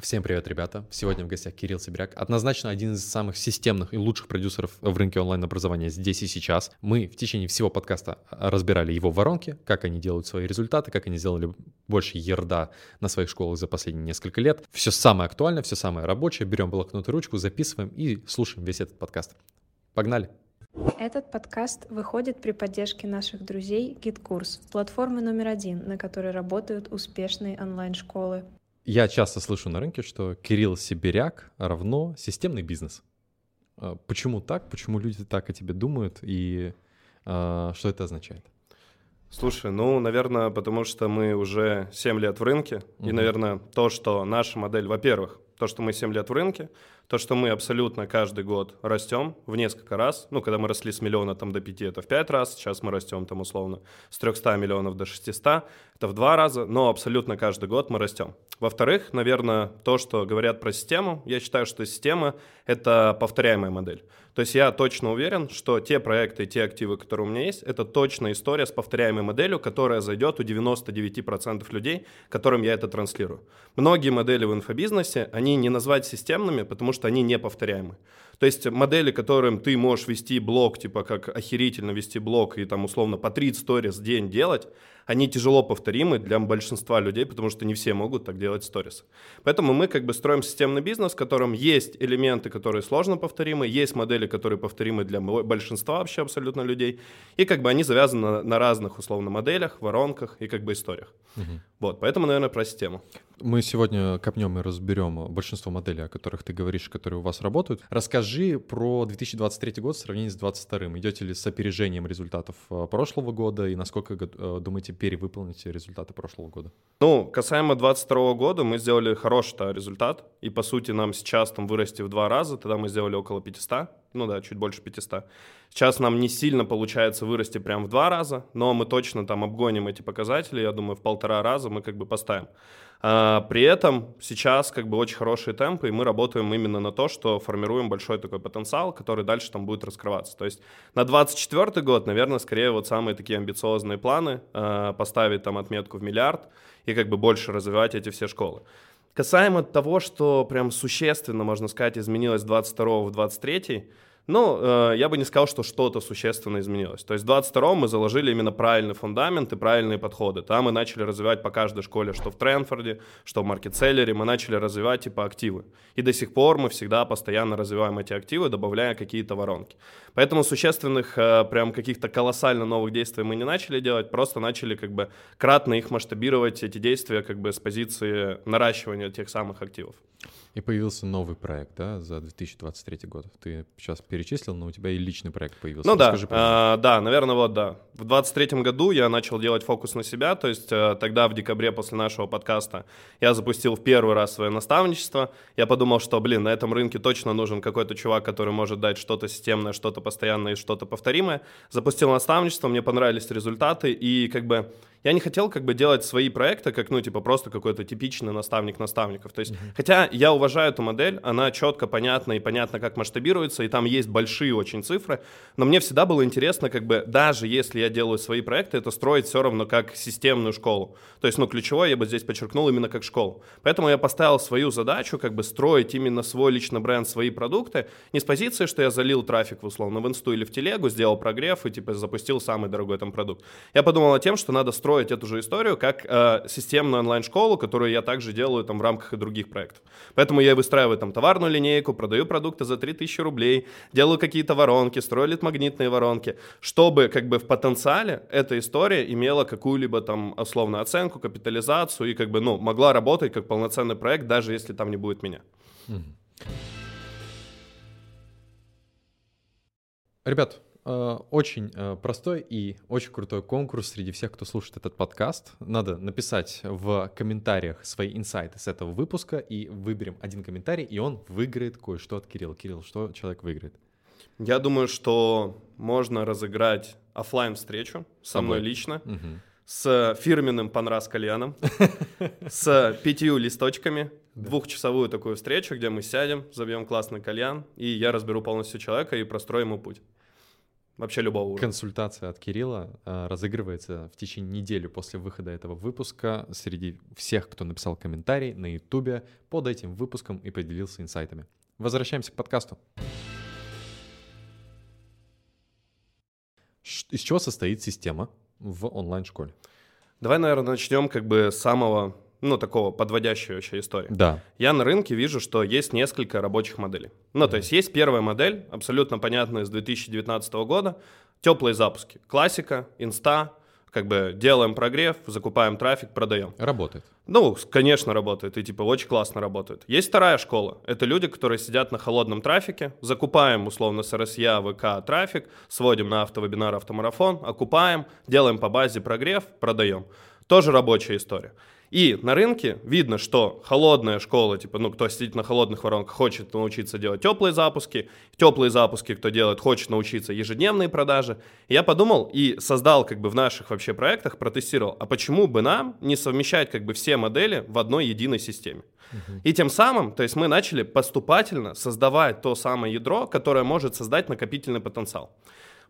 Всем привет, ребята. Сегодня в гостях Кирилл Сибиряк. Однозначно один из самых системных и лучших продюсеров в рынке онлайн-образования здесь и сейчас. Мы в течение всего подкаста разбирали его воронки, как они делают свои результаты, как они сделали больше ерда на своих школах за последние несколько лет. Все самое актуальное, все самое рабочее. Берем блокнот и ручку, записываем и слушаем весь этот подкаст. Погнали! Этот подкаст выходит при поддержке наших друзей GitKurs, платформы номер один, на которой работают успешные онлайн-школы. Я часто слышу на рынке, что Кирилл Сибиряк равно системный бизнес. А, почему так? Почему люди так о тебе думают? И э, что это означает? Слушай, ну, наверное, потому что мы уже 7 лет в рынке. Угу. И, наверное, то, что наша модель, во-первых, то, что мы 7 лет в рынке, то, что мы абсолютно каждый год растем в несколько раз. Ну, когда мы росли с миллиона там, до 5, это в 5 раз. Сейчас мы растем там условно с 300 миллионов до 600. Это в 2 раза, но абсолютно каждый год мы растем. Во-вторых, наверное, то, что говорят про систему, я считаю, что система — это повторяемая модель. То есть я точно уверен, что те проекты, те активы, которые у меня есть, это точно история с повторяемой моделью, которая зайдет у 99% людей, которым я это транслирую. Многие модели в инфобизнесе, они не назвать системными, потому что они не повторяемы. То есть модели, которым ты можешь вести блог, типа как охерительно вести блог и там условно по 30 сторис в день делать, они тяжело повторимы для большинства людей, потому что не все могут так делать сторис. Поэтому мы как бы строим системный бизнес, в котором есть элементы, которые сложно повторимы, есть модели, которые повторимы для большинства вообще абсолютно людей, и как бы они завязаны на разных условно моделях, воронках и как бы историях. Угу. Вот, поэтому, наверное, про систему. Мы сегодня копнем и разберем большинство моделей, о которых ты говоришь, которые у вас работают. Расскажи про 2023 год в сравнении с 2022. Идете ли с опережением результатов э, прошлого года и насколько э, думаете перевыполните результаты прошлого года? Ну, касаемо 2022 года, мы сделали хороший результат. И, по сути, нам сейчас там вырасти в два раза. Тогда мы сделали около 500. Ну да, чуть больше 500. Сейчас нам не сильно получается вырасти прям в два раза, но мы точно там обгоним эти показатели. Я думаю, в полтора раза мы как бы поставим. А, при этом сейчас как бы очень хорошие темпы, и мы работаем именно на то, что формируем большой такой потенциал, который дальше там будет раскрываться. То есть на 24 год, наверное, скорее вот самые такие амбициозные планы, а, поставить там отметку в миллиард и как бы больше развивать эти все школы. Касаемо того, что прям существенно, можно сказать, изменилось с 22 в 23 ну, э, я бы не сказал, что что-то существенно изменилось. То есть в 22 мы заложили именно правильный фундамент и правильные подходы. Там мы начали развивать по каждой школе, что в Тренфорде, что в маркетселлере, мы начали развивать типа активы. И до сих пор мы всегда постоянно развиваем эти активы, добавляя какие-то воронки. Поэтому существенных, э, прям каких-то колоссально новых действий мы не начали делать, просто начали как бы кратно их масштабировать, эти действия как бы с позиции наращивания тех самых активов. И появился новый проект, да, за 2023 год. Ты сейчас перечислил, но у тебя и личный проект появился. Ну Расскажи, да, а, да, наверное, вот да. В 2023 году я начал делать фокус на себя, то есть а, тогда в декабре после нашего подкаста я запустил в первый раз свое наставничество. Я подумал, что, блин, на этом рынке точно нужен какой-то чувак, который может дать что-то системное, что-то постоянное и что-то повторимое. Запустил наставничество, мне понравились результаты, и как бы я не хотел как бы делать свои проекты, как, ну, типа, просто какой-то типичный наставник наставников. То есть, mm-hmm. хотя я уважаю эту модель, она четко, понятна и понятно, как масштабируется, и там есть большие очень цифры, но мне всегда было интересно, как бы, даже если я делаю свои проекты, это строить все равно как системную школу. То есть, ну, ключевое я бы здесь подчеркнул именно как школу. Поэтому я поставил свою задачу, как бы, строить именно свой личный бренд, свои продукты, не с позиции, что я залил трафик, условно, в инсту или в телегу, сделал прогрев и, типа, запустил самый дорогой там продукт. Я подумал о тем, что надо строить эту же историю как э, системную онлайн-школу, которую я также делаю там в рамках и других проектов. Поэтому я выстраиваю там товарную линейку, продаю продукты за 3000 рублей, делаю какие-то воронки, строю магнитные воронки, чтобы как бы в потенциале эта история имела какую-либо там условную оценку, капитализацию и как бы, ну, могла работать как полноценный проект, даже если там не будет меня. Ребят, очень э, простой и очень крутой конкурс среди всех, кто слушает этот подкаст. Надо написать в комментариях свои инсайты с этого выпуска, и выберем один комментарий, и он выиграет кое-что от Кирилла. Кирилл, что человек выиграет? Я думаю, что можно разыграть офлайн встречу со мной лично. Угу. С фирменным Панрас кальяном, с пятью листочками, двухчасовую такую встречу, где мы сядем, забьем классный кальян, и я разберу полностью человека и прострою ему путь. Вообще любого уровня. Консультация от Кирилла э, разыгрывается в течение недели после выхода этого выпуска среди всех, кто написал комментарий на Ютубе под этим выпуском и поделился инсайтами. Возвращаемся к подкасту. Из чего состоит система в онлайн-школе? Давай, наверное, начнем как бы с самого, ну, такого подводящей вообще истории. Да. Я на рынке вижу, что есть несколько рабочих моделей. Ну, то есть есть первая модель, абсолютно понятная, с 2019 года, теплые запуски. Классика, инста, как бы делаем прогрев, закупаем трафик, продаем. Работает. Ну, конечно, работает, и типа очень классно работает. Есть вторая школа. Это люди, которые сидят на холодном трафике, закупаем условно с РСЯ, ВК трафик, сводим на автовебинар, автомарафон, окупаем, делаем по базе прогрев, продаем. Тоже рабочая история. И на рынке видно, что холодная школа, типа, ну, кто сидит на холодных воронках, хочет научиться делать теплые запуски, теплые запуски, кто делает, хочет научиться ежедневные продажи. Я подумал и создал как бы в наших вообще проектах, протестировал, а почему бы нам не совмещать как бы все модели в одной единой системе? И тем самым, то есть мы начали поступательно создавать то самое ядро, которое может создать накопительный потенциал.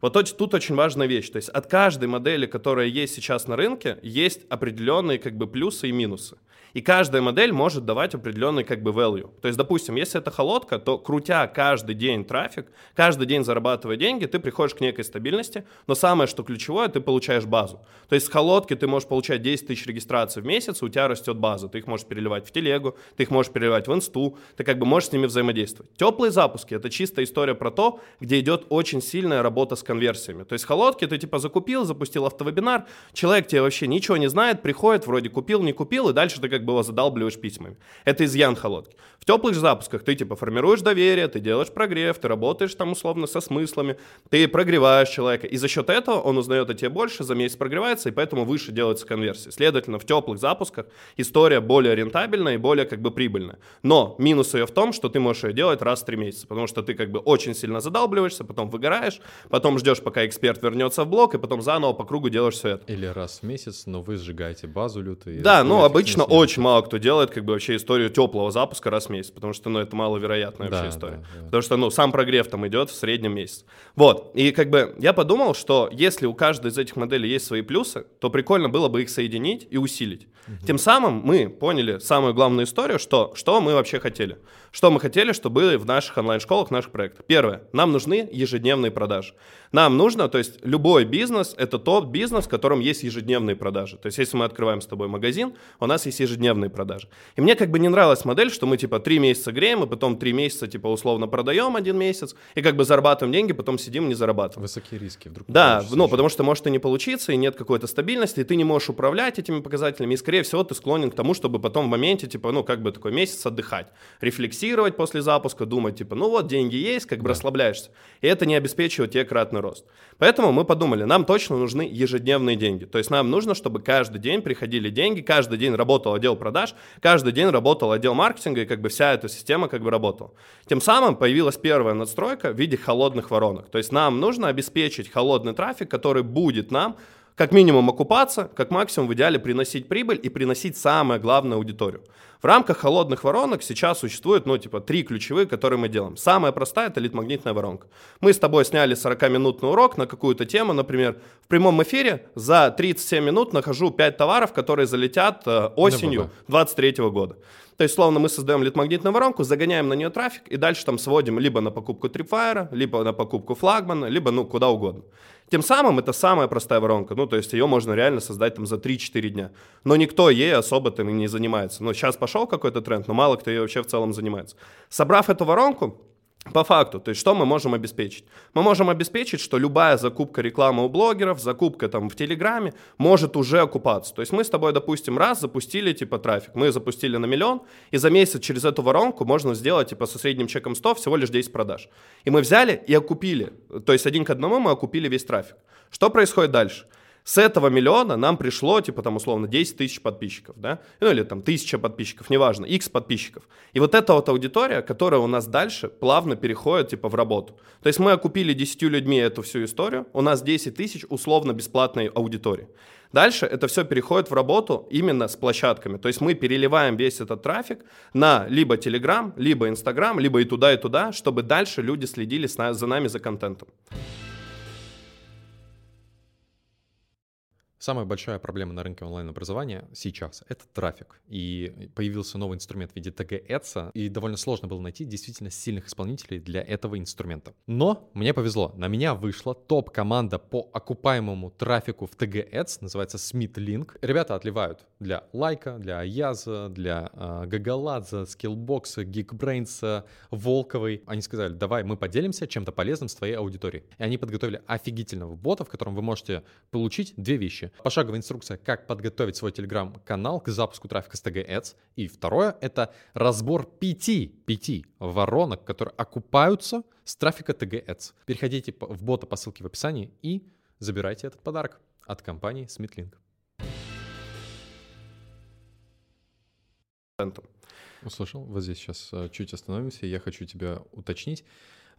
Вот тут, очень важная вещь. То есть от каждой модели, которая есть сейчас на рынке, есть определенные как бы плюсы и минусы. И каждая модель может давать определенный как бы value. То есть, допустим, если это холодка, то крутя каждый день трафик, каждый день зарабатывая деньги, ты приходишь к некой стабильности, но самое, что ключевое, ты получаешь базу. То есть с холодки ты можешь получать 10 тысяч регистраций в месяц, у тебя растет база. Ты их можешь переливать в телегу, ты их можешь переливать в инсту, ты как бы можешь с ними взаимодействовать. Теплые запуски — это чистая история про то, где идет очень сильная работа с конверсиями. То есть холодки ты типа закупил, запустил автовебинар, человек тебе вообще ничего не знает, приходит, вроде купил, не купил, и дальше ты как бы его задалбливаешь письмами. Это изъян холодки. В теплых же запусках ты типа формируешь доверие, ты делаешь прогрев, ты работаешь там условно со смыслами, ты прогреваешь человека, и за счет этого он узнает о тебе больше, за месяц прогревается, и поэтому выше делается конверсия. Следовательно, в теплых запусках история более рентабельная и более как бы прибыльная. Но минус ее в том, что ты можешь ее делать раз в три месяца, потому что ты как бы очень сильно задалбливаешься, потом выгораешь, потом ждешь, пока эксперт вернется в блок, и потом заново по кругу делаешь все это. Или раз в месяц, но вы сжигаете базу лютую. Да, ну обычно не очень мало кто делает как бы вообще историю теплого запуска раз в месяц, потому что ну это маловероятная Да, вообще история. да, да. Потому что ну сам прогрев там идет в среднем месяц. Вот, и как бы я подумал, что если у каждой из этих моделей есть свои плюсы, то прикольно было бы их соединить и усилить. Тем самым мы поняли самую главную историю, что, что мы вообще хотели. Что мы хотели, чтобы было в наших онлайн-школах, в наших проектах. Первое, нам нужны ежедневные продажи. Нам нужно, то есть любой бизнес — это тот бизнес, в котором есть ежедневные продажи. То есть если мы открываем с тобой магазин, у нас есть ежедневные продажи. И мне как бы не нравилась модель, что мы типа три месяца греем, и потом три месяца типа условно продаем один месяц, и как бы зарабатываем деньги, потом сидим не зарабатываем. Высокие риски вдруг. Да, ну, уже. потому что может и не получиться, и нет какой-то стабильности, и ты не можешь управлять этими показателями, и, скорее всего, ты склонен к тому, чтобы потом в моменте, типа, ну, как бы такой месяц отдыхать, рефлексировать после запуска, думать, типа, ну вот, деньги есть, как бы расслабляешься. И это не обеспечивает тебе кратный рост. Поэтому мы подумали, нам точно нужны ежедневные деньги. То есть нам нужно, чтобы каждый день приходили деньги, каждый день работал отдел продаж, каждый день работал отдел маркетинга, и как бы вся эта система как бы работала. Тем самым появилась первая надстройка в виде холодных воронок. То есть нам нужно обеспечить холодный трафик, который будет нам как минимум окупаться, как максимум в идеале приносить прибыль и приносить самое главное аудиторию. В рамках холодных воронок сейчас существует, ну, типа, три ключевые, которые мы делаем. Самая простая – это лид-магнитная воронка. Мы с тобой сняли 40-минутный урок на какую-то тему, например, в прямом эфире за 37 минут нахожу 5 товаров, которые залетят э, осенью ВВ. 2023 года. То есть, словно мы создаем лид-магнитную воронку, загоняем на нее трафик и дальше там сводим либо на покупку Tripwire, либо на покупку флагмана, либо ну куда угодно. Тем самым это самая простая воронка, ну то есть ее можно реально создать там за 3-4 дня. Но никто ей особо там и не занимается. Ну сейчас пошел какой-то тренд, но мало кто ей вообще в целом занимается. Собрав эту воронку, по факту, то есть что мы можем обеспечить? Мы можем обеспечить, что любая закупка рекламы у блогеров, закупка там в Телеграме может уже окупаться. То есть мы с тобой, допустим, раз запустили типа трафик, мы запустили на миллион, и за месяц через эту воронку можно сделать типа со средним чеком 100 всего лишь 10 продаж. И мы взяли и окупили, то есть один к одному мы окупили весь трафик. Что происходит дальше? С этого миллиона нам пришло, типа, там, условно, 10 тысяч подписчиков, да? Ну, или там тысяча подписчиков, неважно, x подписчиков. И вот эта вот аудитория, которая у нас дальше плавно переходит, типа, в работу. То есть мы окупили 10 людьми эту всю историю, у нас 10 тысяч условно бесплатной аудитории. Дальше это все переходит в работу именно с площадками. То есть мы переливаем весь этот трафик на либо Telegram, либо Instagram, либо и туда, и туда, чтобы дальше люди следили за нами за контентом. Самая большая проблема на рынке онлайн-образования сейчас — это трафик. И появился новый инструмент в виде Ads, и довольно сложно было найти действительно сильных исполнителей для этого инструмента. Но мне повезло, на меня вышла топ-команда по окупаемому трафику в Ads, называется Smith. Ребята отливают для Лайка, для Аяза, для э, Гагаладзе, Skillbox, Geekbrains, Волковой. Они сказали, давай мы поделимся чем-то полезным с твоей аудиторией. И они подготовили офигительного бота, в котором вы можете получить две вещи Пошаговая инструкция, как подготовить свой телеграм-канал к запуску трафика с TG Ads. И второе — это разбор пяти, пяти воронок, которые окупаются с трафика TG Ads. Переходите в бота по ссылке в описании и забирайте этот подарок от компании SmithLink. Услышал? Вот здесь сейчас э, чуть остановимся. Я хочу тебя уточнить.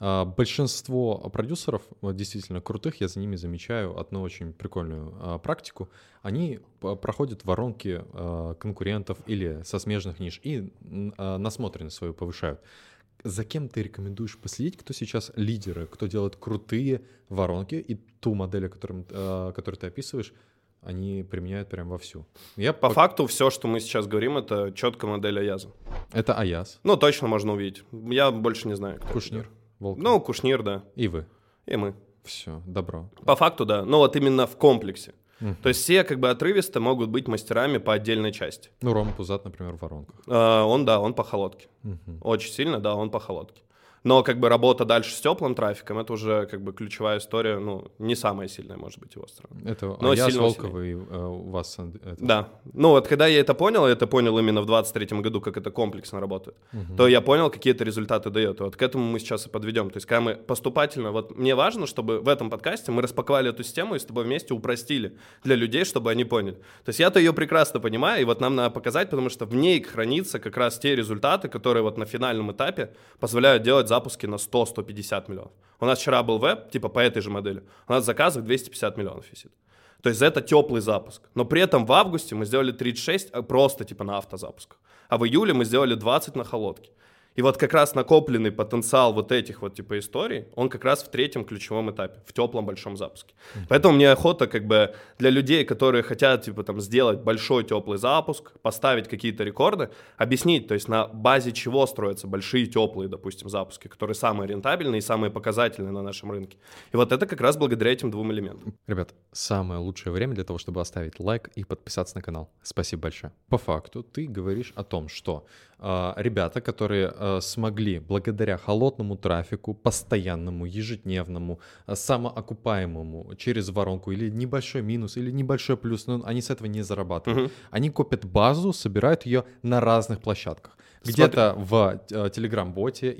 А, большинство продюсеров, действительно крутых, я за ними замечаю одну очень прикольную а, практику. Они проходят воронки а, конкурентов или со смежных ниш и насмотренность свою повышают. За кем ты рекомендуешь последить, кто сейчас лидеры, кто делает крутые воронки и ту модель, которым, которую ты описываешь, они применяют прям вовсю. Я по, по факту все, что мы сейчас говорим, это четкая модель Аяза. Это Аяз. Ну, точно можно увидеть. Я больше не знаю. Кто Кушнир. Это. Волки. Ну, Кушнир, да. И вы. И мы. Все, добро. По факту, да. Но вот именно в комплексе. Угу. То есть все как бы отрывисто могут быть мастерами по отдельной части. Ну, Рома Пузат, например, в воронках. А, он, да, он по холодке. Угу. Очень сильно, да, он по холодке. Но как бы работа дальше с теплым трафиком, это уже как бы ключевая история, ну, не самая сильная, может быть, его стороны. Это Но а я с Волковой э, у вас... Это... Да. Ну вот когда я это понял, я это понял именно в 23 году, как это комплексно работает, угу. то я понял, какие это результаты дает. И вот к этому мы сейчас и подведем. То есть когда мы поступательно... Вот мне важно, чтобы в этом подкасте мы распаковали эту систему и с тобой вместе упростили для людей, чтобы они поняли. То есть я-то ее прекрасно понимаю, и вот нам надо показать, потому что в ней хранится как раз те результаты, которые вот на финальном этапе позволяют делать запуски на 100-150 миллионов. У нас вчера был веб, типа по этой же модели. У нас заказов 250 миллионов висит. То есть это теплый запуск. Но при этом в августе мы сделали 36 а просто типа на автозапусках. А в июле мы сделали 20 на холодке. И вот как раз накопленный потенциал вот этих вот типа историй, он как раз в третьем ключевом этапе, в теплом большом запуске. Mm-hmm. Поэтому мне охота как бы для людей, которые хотят типа там сделать большой теплый запуск, поставить какие-то рекорды, объяснить, то есть на базе чего строятся большие теплые, допустим, запуски, которые самые рентабельные и самые показательные на нашем рынке. И вот это как раз благодаря этим двум элементам. Ребят, самое лучшее время для того, чтобы оставить лайк и подписаться на канал. Спасибо большое. По факту ты говоришь о том, что ребята, которые Э, смогли благодаря холодному трафику, постоянному, ежедневному, э, самоокупаемому через воронку или небольшой минус, или небольшой плюс, но они с этого не зарабатывают. Угу. Они копят базу, собирают ее на разных площадках. Где-то в Telegram-боте,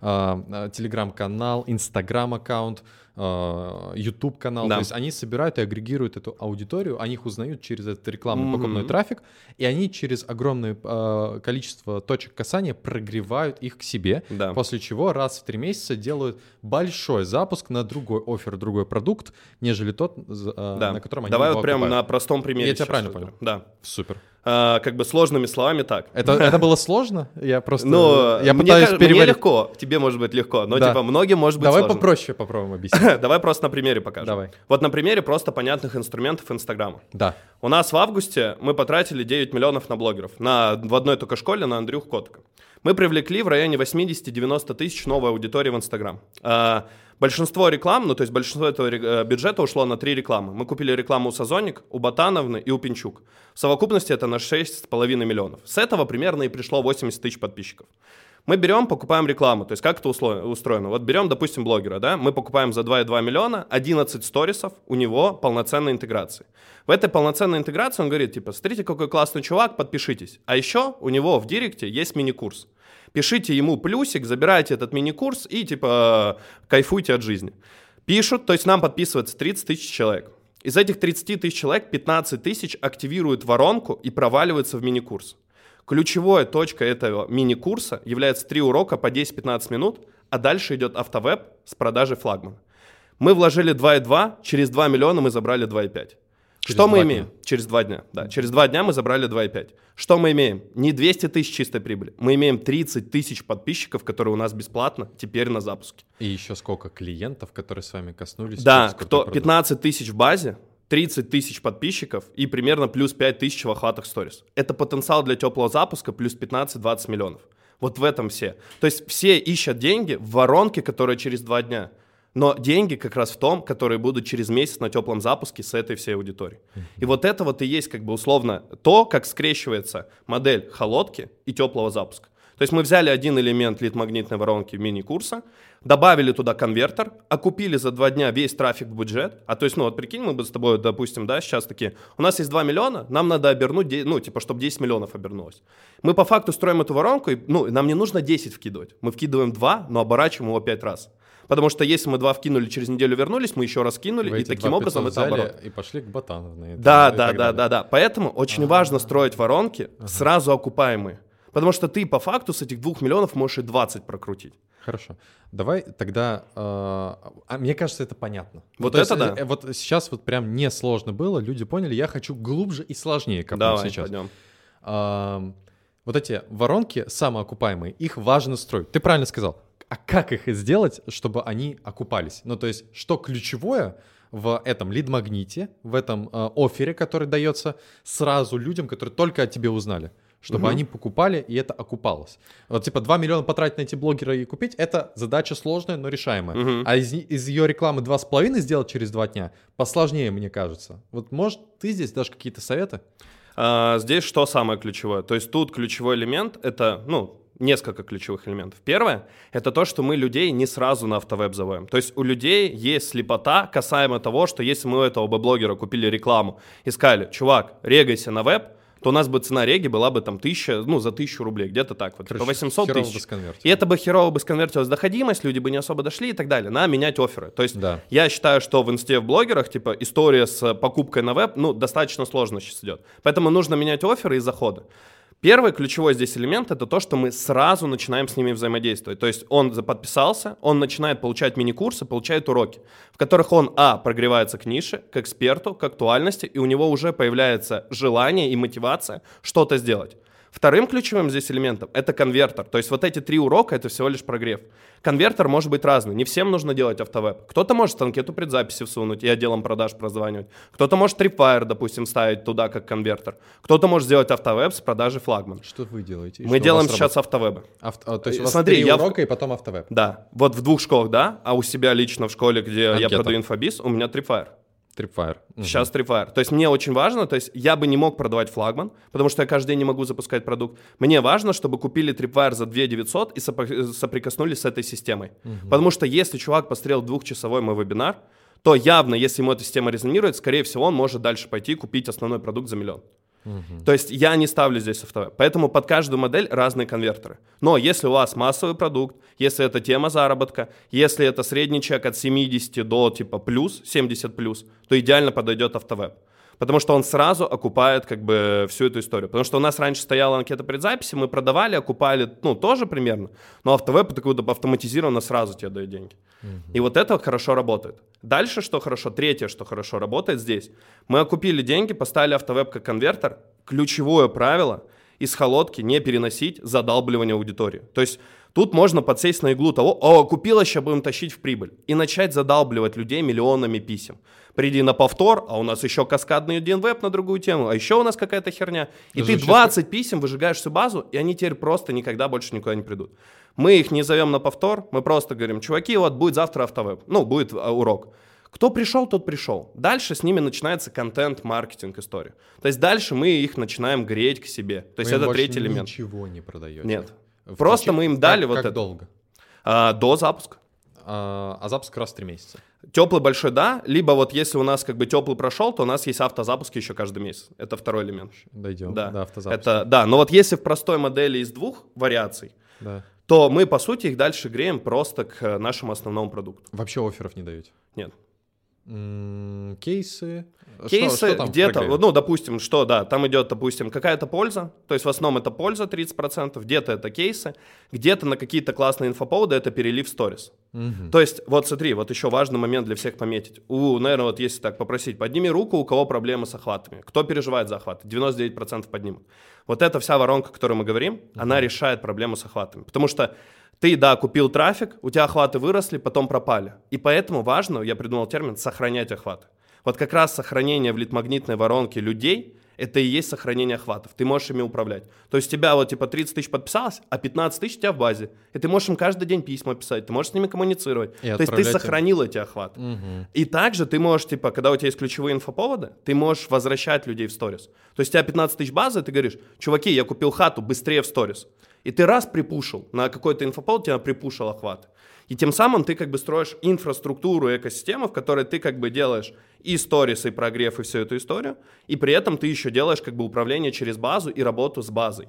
Telegram-канал, Instagram-аккаунт, э, YouTube канал. Да. То есть они собирают и агрегируют эту аудиторию, они их узнают через этот рекламный mm-hmm. покупной трафик, и они через огромное э, количество точек касания прогревают их к себе, да. после чего раз в три месяца делают большой запуск на другой офер, другой продукт, нежели тот, э, да. на котором они Давай вот прямо на простом примере. Я тебя правильно понял. Да. Супер. Uh, как бы сложными словами так. Это, это было сложно? Я просто... Ну, я мне, пытаюсь переварить. Мне легко, тебе может быть легко, но да. типа многим может быть Давай сложно. попроще попробуем объяснить. Давай просто на примере покажем. Давай. Вот на примере просто понятных инструментов Инстаграма. Да. У нас в августе мы потратили 9 миллионов на блогеров. На, в одной только школе на Андрюх Котка. Мы привлекли в районе 80-90 тысяч новой аудитории в Инстаграм. Uh, Большинство реклам, ну то есть большинство этого э, бюджета ушло на три рекламы. Мы купили рекламу у Сазоник, у Ботановны и у Пинчук. В совокупности это на 6,5 миллионов. С этого примерно и пришло 80 тысяч подписчиков. Мы берем, покупаем рекламу. То есть как это устроено? Вот берем, допустим, блогера, да, мы покупаем за 2,2 миллиона 11 сторисов, у него полноценной интеграции. В этой полноценной интеграции он говорит, типа, смотрите, какой классный чувак, подпишитесь. А еще у него в директе есть мини-курс пишите ему плюсик, забирайте этот мини-курс и, типа, кайфуйте от жизни. Пишут, то есть нам подписывается 30 тысяч человек. Из этих 30 тысяч человек 15 тысяч активируют воронку и проваливаются в мини-курс. Ключевой точкой этого мини-курса является три урока по 10-15 минут, а дальше идет автовеб с продажей флагмана. Мы вложили 2,2, через 2 миллиона мы забрали 2,5. Через что мы имеем? Дня. Через два дня. Да, через два дня мы забрали 2,5. Что мы имеем? Не 200 тысяч чистой прибыли. Мы имеем 30 тысяч подписчиков, которые у нас бесплатно теперь на запуске. И еще сколько клиентов, которые с вами коснулись? Да, кто 15 тысяч в базе, 30 тысяч подписчиков и примерно плюс 5 тысяч в охватах сторис. Это потенциал для теплого запуска плюс 15-20 миллионов. Вот в этом все. То есть все ищут деньги в воронке, которая через два дня. Но деньги как раз в том, которые будут через месяц на теплом запуске с этой всей аудиторией. И вот это вот и есть как бы условно то, как скрещивается модель холодки и теплого запуска. То есть мы взяли один элемент лид-магнитной воронки мини-курса, добавили туда конвертер, окупили за два дня весь трафик в бюджет. А то есть, ну вот прикинь, мы бы с тобой, допустим, да, сейчас такие, у нас есть 2 миллиона, нам надо обернуть, ну типа, чтобы 10 миллионов обернулось. Мы по факту строим эту воронку, и, ну, нам не нужно 10 вкидывать. Мы вкидываем 2, но оборачиваем его 5 раз. Потому что если мы два вкинули, через неделю вернулись, мы еще раз кинули, Вы и таким образом 500 это оборот. И пошли к это, Да, и да, да, далее. да, да. Поэтому очень важно строить воронки сразу окупаемые. Потому что ты по факту с этих двух миллионов можешь и 20 прокрутить. Хорошо. Давай тогда... э, а мне кажется, это понятно. Ну, Вот есть, это да. э, Вот сейчас вот прям не сложно было, люди поняли, я хочу глубже и сложнее копнуть Давай, сейчас. пойдем. Ам, вот эти воронки самоокупаемые, их важно строить. Ты правильно сказал. А как их сделать, чтобы они окупались? Ну, то есть, что ключевое в этом лид-магните, в этом э, оффере, который дается сразу людям, которые только о тебе узнали, чтобы Мгм. они покупали, и это окупалось. Вот типа 2 миллиона потратить на эти блогера и купить, это задача сложная, но решаемая. Мгм. А из, из ее рекламы 2,5 сделать через 2 дня посложнее, мне кажется. Вот может ты здесь дашь какие-то советы? А, здесь что самое ключевое? То есть тут ключевой элемент — это, ну, несколько ключевых элементов. Первое — это то, что мы людей не сразу на автовеб заводим. То есть у людей есть слепота касаемо того, что если мы у этого блогера купили рекламу и сказали, чувак, регайся на веб, то у нас бы цена реги была бы там тысяча, ну, за тысячу рублей, где-то так вот, по Короче, 800 херово тысяч. бы сконвертил. И это бы херово бы сконвертилось доходимость, люди бы не особо дошли и так далее. Надо менять офферы. То есть Да. я считаю, что в инсте в блогерах, типа, история с э, покупкой на веб, ну, достаточно сложно сейчас идет. Поэтому нужно менять офферы и заходы. Первый ключевой здесь элемент это то, что мы сразу начинаем с ними взаимодействовать. То есть он подписался, он начинает получать мини-курсы, получает уроки, в которых он, а, прогревается к нише, к эксперту, к актуальности, и у него уже появляется желание и мотивация что-то сделать. Вторым ключевым здесь элементом это конвертер. То есть вот эти три урока это всего лишь прогрев. Конвертер может быть разный. Не всем нужно делать автовеб. Кто-то может анкету предзаписи всунуть и отделом продаж прозванивать. Кто-то может Tripwire, допустим, ставить туда как конвертер. Кто-то может сделать автовеб с продажи флагман. Что вы делаете? И Мы делаем сейчас автовебы. Авто- а, то есть у вас Смотри, три я урока и потом автовеб. Да, вот в двух школах, да, а у себя лично в школе, где я Анкета. продаю инфобиз, у меня Tripwire. Tripwire. Мгм. Сейчас Tripwire. То есть мне очень важно, то есть я бы не мог продавать флагман, потому что я каждый день не могу запускать продукт. Мне важно, чтобы купили Tripwire за 2 900 и соприкоснулись с этой системой. Потому что если чувак посмотрел двухчасовой мой вебинар, то явно, если ему эта система резонирует, скорее всего, он может дальше пойти и купить основной продукт за миллион. То есть я не ставлю здесь автовеб. Поэтому под каждую модель разные конвертеры. Но если у вас массовый продукт, если это тема заработка, если это средний чек от 70 до типа плюс, 70 плюс, то идеально подойдет автовеб. Потому что он сразу окупает как бы всю эту историю. Потому что у нас раньше стояла анкета предзаписи, мы продавали, окупали, ну, тоже примерно. Но автовеб такой автоматизированно сразу тебе дает деньги. И вот это хорошо работает. Дальше что хорошо, третье, что хорошо работает здесь. Мы окупили деньги, поставили автовеб как конвертер. Ключевое правило из холодки не переносить задалбливание аудитории. То есть тут можно подсесть на иглу того, о, купила, сейчас будем тащить в прибыль. И начать задалбливать людей миллионами писем. Приди на повтор, а у нас еще каскадный веб на другую тему, а еще у нас какая-то херня. И Звучит ты 20 писем выжигаешь всю базу, и они теперь просто никогда больше никуда не придут. Мы их не зовем на повтор, мы просто говорим, чуваки, вот будет завтра автовеб, ну, будет а, урок. Кто пришел, тот пришел. Дальше с ними начинается контент-маркетинг история. То есть дальше мы их начинаем греть к себе. То есть Вы это третий элемент. ничего не продаете? Нет. В Просто тече- мы им дали как, вот как это. долго? А, до запуска. А, а запуск раз в три месяца. Теплый большой, да. Либо вот если у нас как бы теплый прошел, то у нас есть автозапуски еще каждый месяц. Это второй элемент. Дойдем Да, до автозапуска. это, да. Но вот если в простой модели из двух вариаций, Да. то мы, по сути, их дальше греем просто к нашему основному продукту. Вообще офферов не даете? Нет. Кейсы? Кейсы где-то, ну, допустим, что, да, там идет, допустим, какая-то польза, то есть в основном это польза 30%, где-то это кейсы, где-то на какие-то классные инфоповоды это перелив сторис. Мгм. То есть, вот смотри, вот еще важный момент для всех пометить. У, наверное, вот если так попросить, подними руку, у кого проблемы с охватами. Кто переживает за охваты? 99% поднимут. Вот эта вся воронка, о которой мы говорим, она решает проблему с охватами. Потому что ты, да, купил трафик, у тебя охваты выросли, потом пропали. И поэтому важно, я придумал термин, сохранять охваты. Вот как раз сохранение в литмагнитной воронке людей — это и есть сохранение охватов. Ты можешь ими управлять. То есть у тебя вот типа 30 тысяч подписалось, а 15 тысяч у тебя в базе. И ты можешь им каждый день письма писать, ты можешь с ними коммуницировать. И То есть ты отправлять им. сохранил эти охваты. Мгм. И также ты можешь, типа, когда у тебя есть ключевые инфоповоды, ты можешь возвращать людей в сторис. То есть у тебя 15 тысяч базы, ты говоришь, чуваки, я купил хату, быстрее в сторис. И ты раз припушил на какой-то инфоповод, тебя припушил охват. И тем самым ты как бы строишь инфраструктуру, экосистему, в которой ты как бы делаешь и сторис, и прогрев, и всю эту историю, и при этом ты еще делаешь как бы управление через базу и работу с базой.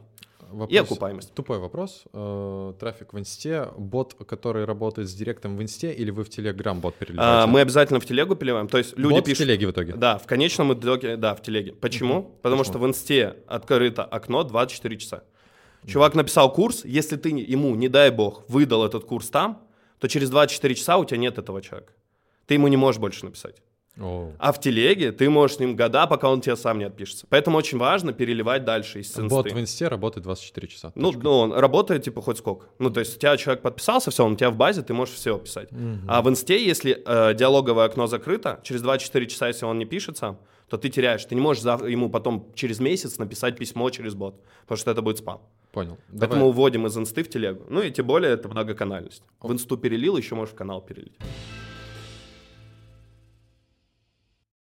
И Вопрос- окупаемость. Тупой вопрос. Э, Трафик в инсте, бот, который работает с директом в инсте, или вы в Телеграм бот А, переливаете? мы обязательно в телегу переливаем. То есть люди Бот в пишут... телеге в итоге? Да, в конечном итоге, да, в телеге. Почему? Потому Почему? что в инсте открыто окно 24 часа. Чувак написал курс, если ты ему, не дай бог, выдал этот курс там, то через 24 часа у тебя нет этого человека. Ты ему не можешь больше написать. О, А в телеге ты можешь с ним года, пока он тебе сам не отпишется. Поэтому очень важно переливать дальше из инсты. Бот в инсте работает 24 часа. Ну, Точка. ну, он работает типа хоть сколько. Ну, то есть у тебя человек подписался, все, он у тебя в базе, ты можешь все писать. Мгм. А в инсте, если э, диалоговое окно закрыто, через 24 часа, если он не пишет сам, то ты теряешь. Ты не можешь ему потом через месяц написать письмо через бот, потому что это будет спам. Понял. Поэтому Давай. уводим из инсты в телегу. Ну и тем более это многоканальность. В инсту перелил, еще можешь в канал перелить.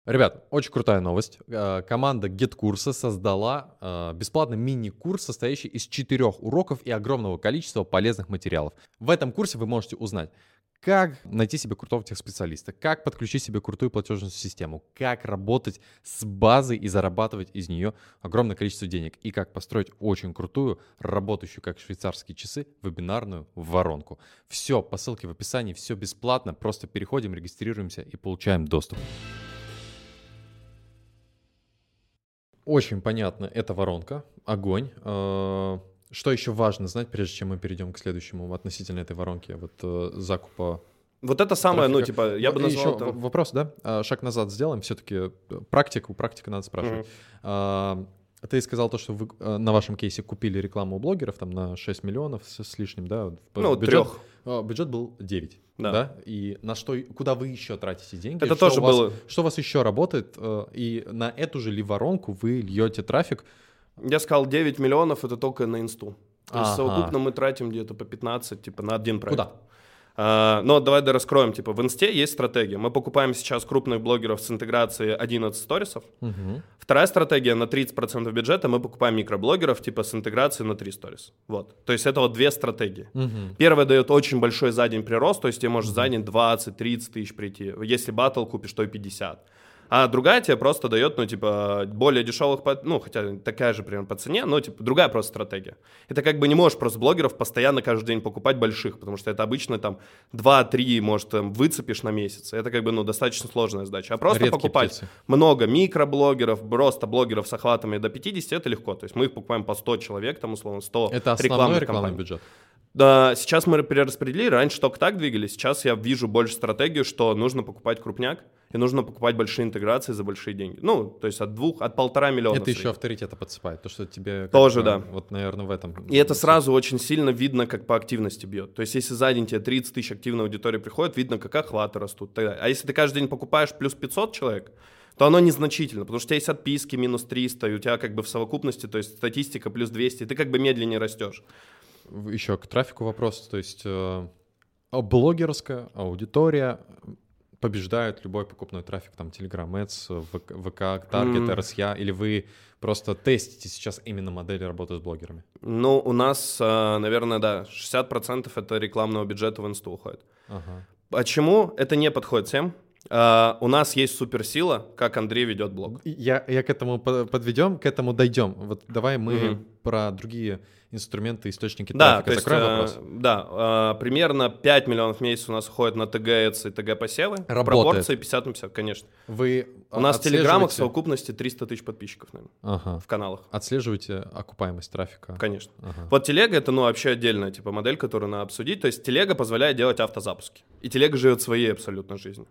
Ребят, очень крутая новость. Э, Команда GetCursa создала э, бесплатный мини-курс, состоящий из четырех уроков и огромного количества полезных материалов. В этом курсе вы можете узнать, как найти себе крутого техспециалиста, как подключить себе крутую платежную систему, как работать с базой и зарабатывать из нее огромное количество денег, и как построить очень крутую, работающую как швейцарские часы, вебинарную воронку. Все по ссылке в описании, все бесплатно, просто переходим, регистрируемся и получаем доступ. Очень понятно, это воронка, огонь. Э, Что еще важно знать, прежде чем мы перейдем к следующему относительно этой воронки, вот э, закупа Вот это самое, ну, трафика? типа, я бы назвал еще это... в- вопрос, да? А, Шаг назад сделаем. Все-таки практику, практика надо спрашивать. А, Ты сказал то, что вы э, на вашем кейсе купили рекламу у блогеров там на 6 миллионов с, с лишним, да? Ну, бюджет, трех. а, Бюджет был 9, да. Да. И на что, куда вы еще тратите деньги? Это Что тоже вас- было- Что у вас еще работает? э, И на эту же ли воронку вы льете трафик? Я сказал, 9 миллионов это только на инсту. То есть совокупно мы тратим где-то по 15, типа, на один проект. Куда? А, но давай да раскроем, типа, в инсте есть стратегия. Мы покупаем сейчас крупных блогеров с интеграцией 11 сторисов. Мгм. Вторая стратегия на 30% бюджета мы покупаем микроблогеров типа с интеграцией на 3 сторис. Вот. То есть это вот две стратегии. Мгм. Первая дает очень большой за день прирост, то есть тебе может за день 20-30 тысяч прийти. Если батл купишь, то и 50. А другая тебе просто дает, ну, типа, более дешевых, ну, хотя такая же примерно по цене, но, типа, другая просто стратегия. И ты как бы не можешь просто блогеров постоянно каждый день покупать больших, потому что это обычно там 2-3, может, выцепишь на месяц. Это как бы, ну, достаточно сложная задача. А просто Редкие покупать птицы. много микроблогеров, просто блогеров с охватами до 50, это легко. То есть мы их покупаем по 100 человек, там, условно, 100 Это рекламных кампаний. бюджет. Да, сейчас мы перераспределили, раньше только так двигались, сейчас я вижу больше стратегию, что нужно покупать крупняк и нужно покупать большие интеграции за большие деньги. Ну, то есть от двух, от полтора миллиона. Это еще авторитета подсыпает, то, что тебе... Тоже, да. Вот, наверное, в этом... И это сразу очень сильно видно, как по активности бьет. То есть, если за день тебе 30 тысяч активной аудитории приходит, видно, как охваты растут. далее. А если ты каждый день покупаешь плюс 500 человек, то оно незначительно, потому что у тебя есть отписки минус 300, и у тебя как бы в совокупности, то есть статистика плюс 200, и ты как бы медленнее растешь. Еще к трафику вопрос. То есть э, а блогерская аудитория побеждает любой покупной трафик, там, Telegram Ads, ВК, Target. RSA, или вы просто тестите сейчас именно модели работы с блогерами? Ну, у нас, а, наверное, да, 60% это рекламного бюджета в инсту уходит. Ага. Почему это не подходит всем? А, у нас есть суперсила, как Андрей ведет блог. Я, я к этому по- подведем, к этому дойдем. Вот давай мы Мгм. про другие инструменты, источники Да, трафика то есть, закроем э, вопрос. да, а, примерно 5 миллионов в месяц у нас уходит на ТГ и ТГ посевы. Работает. пропорции 50 на 50, конечно. Вы У нас в телеграммах в совокупности 300 тысяч подписчиков, наверное, Ага. в каналах. Отслеживаете окупаемость трафика? Конечно. Ага. Вот телега это ну вообще отдельная типа модель, которую надо обсудить. То есть телега позволяет делать автозапуски. И телега живет своей абсолютно жизнью.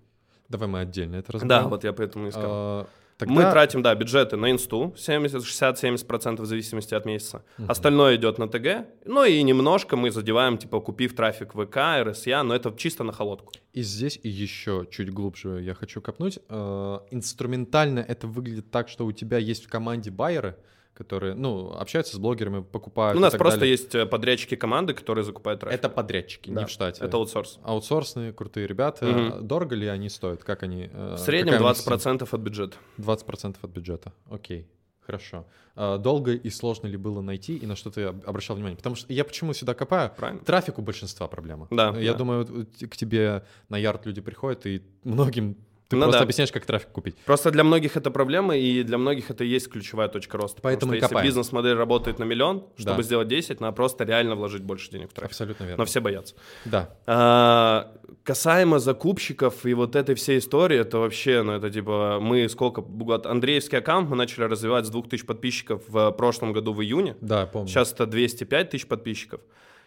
Давай мы отдельно это разберем. Да, вот я поэтому и сказал. А, Тогда- Мы тратим, да, бюджеты на инсту, 70, 60-70% в зависимости от месяца. Остальное идет на ТГ. Ну и немножко мы задеваем, типа, купив трафик ВК, РСЯ, но это чисто на холодку. И здесь и еще чуть глубже я хочу копнуть. Э, Инструментально это выглядит так, что у тебя есть в команде байеры, которые, ну, общаются с блогерами, покупают. У и нас просто далее. есть э, подрядчики команды, которые закупают трафик. Это подрядчики, Да, не в штате. Это аутсорс. аутсорсные крутые ребята. Мгм. Дорого ли они стоят? Как они? э, В среднем какая у них 20% от бюджета. 20% от бюджета. Окей. Хорошо. А, Долго и сложно ли было найти, и на что ты об- обращал внимание? Потому что я почему сюда копаю? Правильно. Трафик у большинства проблема. Да, Я да. думаю, к тебе на ярд люди приходят, и многим ты Ну просто да. объясняешь, как трафик купить. Просто для многих это проблема, и для многих это и есть ключевая точка роста. Поэтому что и если копаем. бизнес-модель работает на миллион, чтобы Да. сделать 10, надо просто реально вложить больше денег в трафик. Абсолютно верно. Но все боятся. Да. А, касаемо закупщиков и вот этой всей истории, это вообще, ну это типа, мы сколько, Андреевский аккаунт мы начали развивать с 2000 подписчиков в прошлом году в июне. Да, помню. Сейчас это 205 тысяч подписчиков.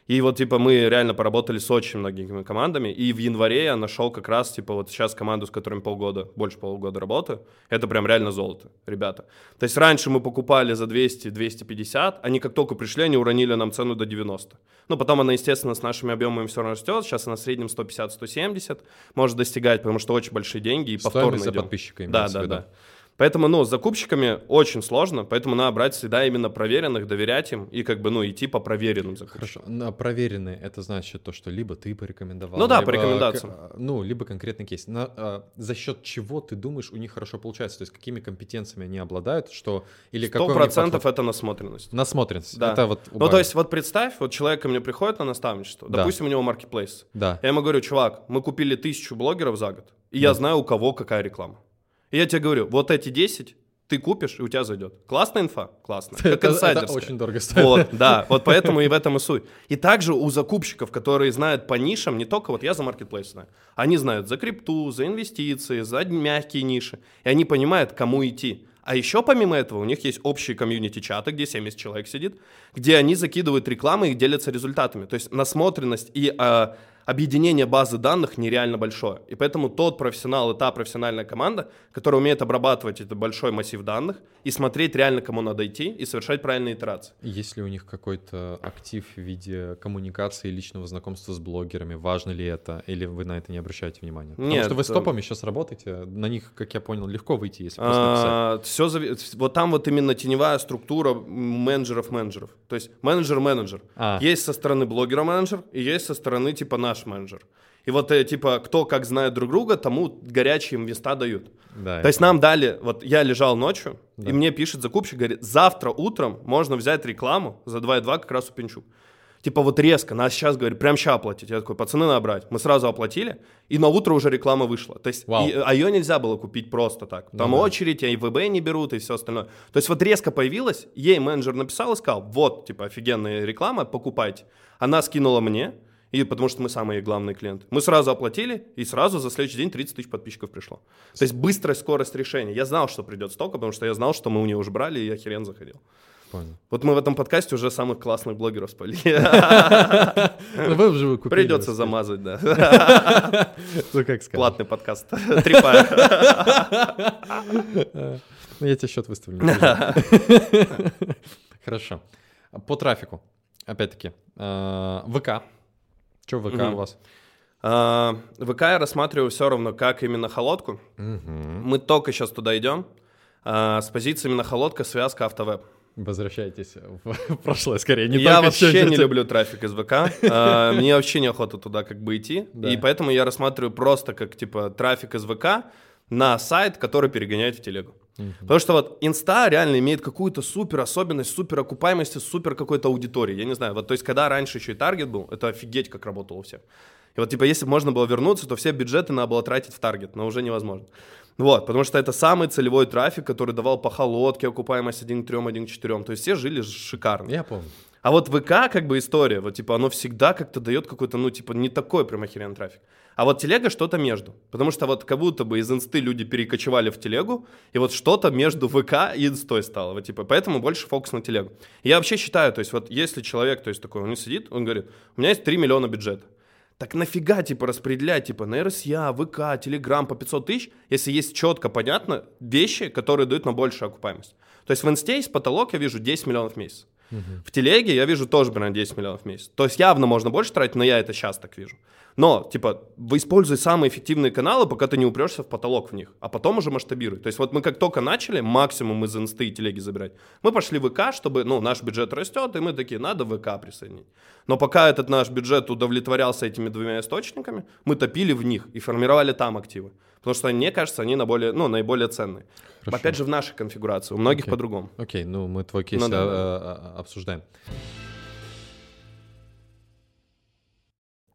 И вот, типа, мы реально поработали с очень многими командами. И в январе я нашел как раз, типа, вот сейчас команду, с которыми полгода, больше полгода работаю. Это прям реально золото, ребята. То есть раньше мы покупали за 200-250, они как только пришли, они уронили нам цену до 90. Ну, потом она, естественно, с нашими объемами все равно растет. Сейчас она в среднем 150-170 может достигать, потому что очень большие деньги и повторно Стоимость за идем. подписчика Да, да, да. Поэтому, ну, с закупщиками очень сложно, поэтому надо брать всегда именно проверенных, доверять им и как бы, ну, идти по проверенным закупщикам. Хорошо. На проверенные это значит то, что либо ты порекомендовал. Ну да, по либо рекомендациям. к- Ну, либо конкретный кейс. На, а, за счет чего ты думаешь, у них хорошо получается? То есть какими компетенциями они обладают, что или Сто какой процентов это насмотренность. насмотренность. Да. Это вот. Ну, то есть, вот представь, вот человек ко мне приходит на наставничество, Да. допустим, у него маркетплейс. Да. Я ему говорю, чувак, мы купили тысячу блогеров за год, и я знаю, у кого какая реклама. И я тебе говорю, вот эти 10 ты купишь, и у тебя зайдет. Классная инфа? Классно. Как Это, это инсайдерская. очень дорого стоит. Вот, да, вот поэтому и в этом и суть. И также у закупщиков, которые знают по нишам, не только вот я за маркетплейс знаю, они знают за крипту, за инвестиции, за мягкие ниши, и они понимают, кому идти. А еще помимо этого у них есть общие комьюнити-чаты, где 70 человек сидит, где они закидывают рекламы и делятся результатами. То есть насмотренность и а, объединение базы данных нереально большое. И поэтому тот профессионал и та профессиональная команда, которая умеет обрабатывать этот большой массив данных и смотреть реально, кому надо идти, и совершать правильные итерации. Есть ли у них какой-то актив в виде коммуникации, личного знакомства с блогерами? Важно ли это? Или вы на это не обращаете внимания? Потому Нет, что вы с э, топами сейчас работаете, на них, как я понял, легко выйти, если просто написать. все зави- вот там вот именно теневая структура менеджеров менеджеров. То есть менеджер-менеджер. А. Есть со стороны блогера менеджер и есть со стороны типа наш менеджер. И вот э, типа кто как знает друг друга, тому горячие места дают. Да, То есть нам дали, вот я лежал ночью, Да. и мне пишет закупщик, говорит, завтра утром можно взять рекламу за 2,2 как раз у Пинчук. Типа вот резко, нас сейчас, говорит, прям сейчас оплатить. Я такой, пацаны, надо брать. Мы сразу оплатили, и на утро уже реклама вышла. То есть, Вау. и- а ее нельзя было купить просто так. Там Ну очередь, и ВБ не берут, и все остальное. То есть вот резко появилась, ей менеджер написал и сказал, вот, типа, офигенная реклама, покупайте. Она скинула мне, и потому что мы самые главные клиенты. Мы сразу оплатили, и сразу за следующий день 30 тысяч подписчиков пришло. То есть быстрая скорость решения. Я знал, что придет столько, потому что я знал, что мы у нее уже брали, и я херен заходил. Понял. Вот мы в этом подкасте уже самых классных блогеров спалили. Ну, вы уже купили. Придется замазать, да. Ну, как сказать. Платный подкаст. Трипая. Ну, я тебе счет выставлю. Хорошо. По трафику, опять-таки. э, ВК. Что ВК Мгм. у вас? А, ВК я рассматриваю все равно как именно холодку. Мгм. Мы только сейчас туда идем. А, С позиции именно холодка, связка, автовеб. Возвращайтесь в прошлое скорее. Не я вообще не чё-нибудь. люблю трафик из ВК. А, Мне вообще неохота туда как бы идти. И поэтому я рассматриваю просто как типа трафик из ВК на сайт, который перегоняет в телегу. Мгм. Потому что вот инста реально имеет какую-то супер особенность, супер окупаемость, и супер какой-то аудитории. Я не знаю, вот то есть когда раньше еще и таргет был, это офигеть как работало у всех. И вот типа если бы можно было вернуться, то все бюджеты надо было тратить в таргет, но уже невозможно. Вот, потому что это самый целевой трафик, который давал по холодке окупаемость 1 к 3, 1 к 4. То есть все жили шикарно. Я помню. А вот ВК как бы история, вот типа оно всегда как-то дает какой-то, ну типа не такой прям охеренный трафик. А вот телега что-то между. Потому что вот как будто бы из инсты люди перекочевали в телегу, и вот что-то между ВК и инстой стало. Вот типа поэтому больше фокус на телегу. Я вообще считаю, то есть вот если человек, то есть такой, он не сидит, он говорит, у меня есть 3 миллиона бюджета. Так нафига, типа, распределять, типа, на РСЯ, ВК, Телеграм по 500 тысяч, если есть четко, понятно, вещи, которые дают на большую окупаемость. То есть в инсте есть потолок, я вижу 10 миллионов в месяц. Угу. В телеге я вижу тоже примерно 10 миллионов в месяц. То есть явно можно больше тратить, но я это сейчас так вижу. Но, типа, вы используй самые эффективные каналы, пока ты не упрешься в потолок в них, а потом уже масштабируй. То есть вот мы как только начали максимум из инсты и телеги забирать, мы пошли в ВК, чтобы, ну, наш бюджет растет, и мы такие, надо ВК присоединить. Но пока этот наш бюджет удовлетворялся этими двумя источниками, мы топили в них и формировали там активы. Потому что, мне кажется, они наиболее, ну, наиболее ценные. Хорошо. Опять же, в нашей конфигурации, у многих okay. по-другому. Окей, okay, ну мы твой кейс ну, да, да. обсуждаем.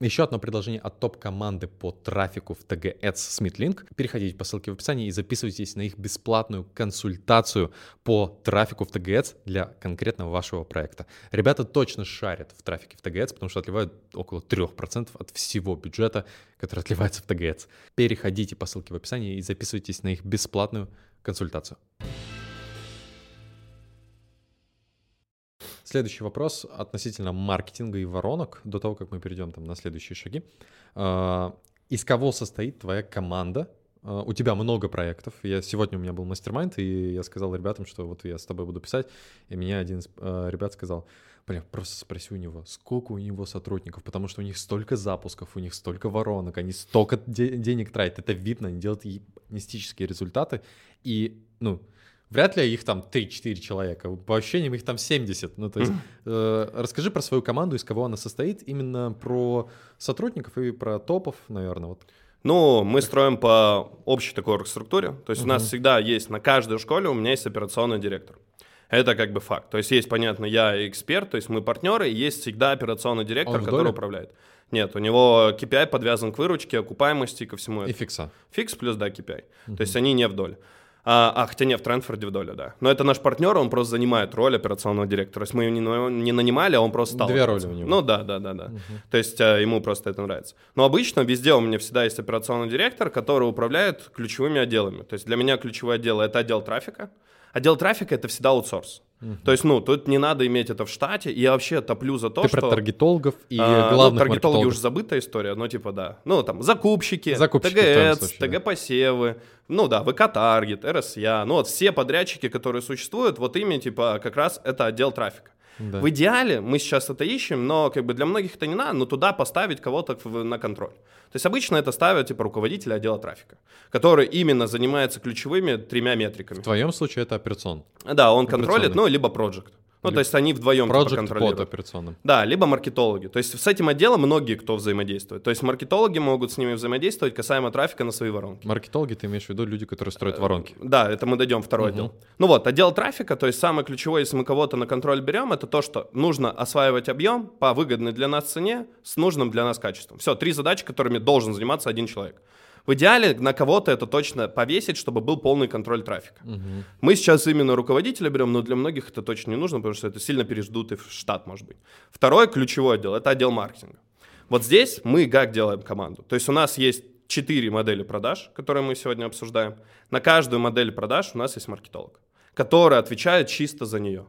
Еще одно предложение от топ-команды по трафику в TG Ads SmithLink. Переходите по ссылке в описании и записывайтесь на их бесплатную консультацию по трафику в TG Ads для конкретного вашего проекта. Ребята точно шарят в трафике в TG Ads, потому что отливают около 3% от всего бюджета, который отливается в TG Ads. Переходите по ссылке в описании и записывайтесь на их бесплатную консультацию. Следующий вопрос относительно маркетинга и воронок, до того, как мы перейдем там на следующие шаги. А, из кого состоит твоя команда? А, у тебя много проектов. Я, сегодня у меня был мастер-майнд, и я сказал ребятам, что вот я с тобой буду писать, и меня один из а, ребят сказал, Бля, просто спроси у него, сколько у него сотрудников, потому что у них столько запусков, у них столько воронок, они столько де- денег тратят, это видно, они делают мистические результаты, и, ну, Вряд ли их там 3-4 человека. По ощущениям их там 70. Ну, то есть, э, расскажи про свою команду, из кого она состоит, именно про сотрудников и про топов, наверное. Вот. Ну, мы строим по общей такой структуре. То есть uh-huh. у нас всегда есть на каждой школе у меня есть операционный директор. Это как бы факт. То есть есть, понятно, я эксперт, то есть мы партнеры, и есть всегда операционный директор, Он который управляет. Нет, у него KPI подвязан к выручке, окупаемости, ко всему этому. И фикса. Фикс плюс, да, KPI. Uh-huh. То есть они не в доле. А, а, хотя не, в Трентфорде в доле, да. Но это наш партнер, он просто занимает роль операционного директора. То есть мы его не, не нанимали, а он просто стал. Две роли у него. Ну да, да, да, да. Угу. То есть а, ему просто это нравится. Но обычно везде у меня всегда есть операционный директор, который управляет ключевыми отделами. То есть для меня ключевой отдел — это отдел трафика. Отдел трафика — это всегда аутсорс. Угу. То есть, ну, тут не надо иметь это в штате. И я вообще топлю за то, Ты что... про таргетологов и а, главных ну, таргетологи уже забытая история, но типа да. Ну, там, закупщики, закупщики ТГС, ТГ-посевы, ну да, ВК-таргет, РСЯ. Ну, вот все подрядчики, которые существуют, вот ими, типа, как раз это отдел трафика. Да. В идеале мы сейчас это ищем, но как бы для многих это не надо, но туда поставить кого-то на контроль. То есть обычно это ставят типа руководителя отдела трафика, который именно занимается ключевыми тремя метриками. В твоем случае это операцион. Да, он контролит, ну, либо проект. Ну, то есть они вдвоем Project типа, контролируют. под операционным. Да, либо маркетологи. То есть с этим отделом многие кто взаимодействует. То есть маркетологи могут с ними взаимодействовать касаемо трафика на свои воронки. Маркетологи, ты имеешь в виду люди, которые строят воронки? Да, это мы дойдем второй угу. отдел. Ну вот, отдел трафика, то есть самое ключевое, если мы кого-то на контроль берем, это то, что нужно осваивать объем по выгодной для нас цене с нужным для нас качеством. Все, три задачи, которыми должен заниматься один человек. В идеале на кого-то это точно повесить, чтобы был полный контроль трафика. Угу. Мы сейчас именно руководителя берем, но для многих это точно не нужно, потому что это сильно переждутый штат, может быть. Второй ключевой отдел — это отдел маркетинга. Вот здесь мы как делаем команду? То есть у нас есть четыре модели продаж, которые мы сегодня обсуждаем. На каждую модель продаж у нас есть маркетолог, который отвечает чисто за нее.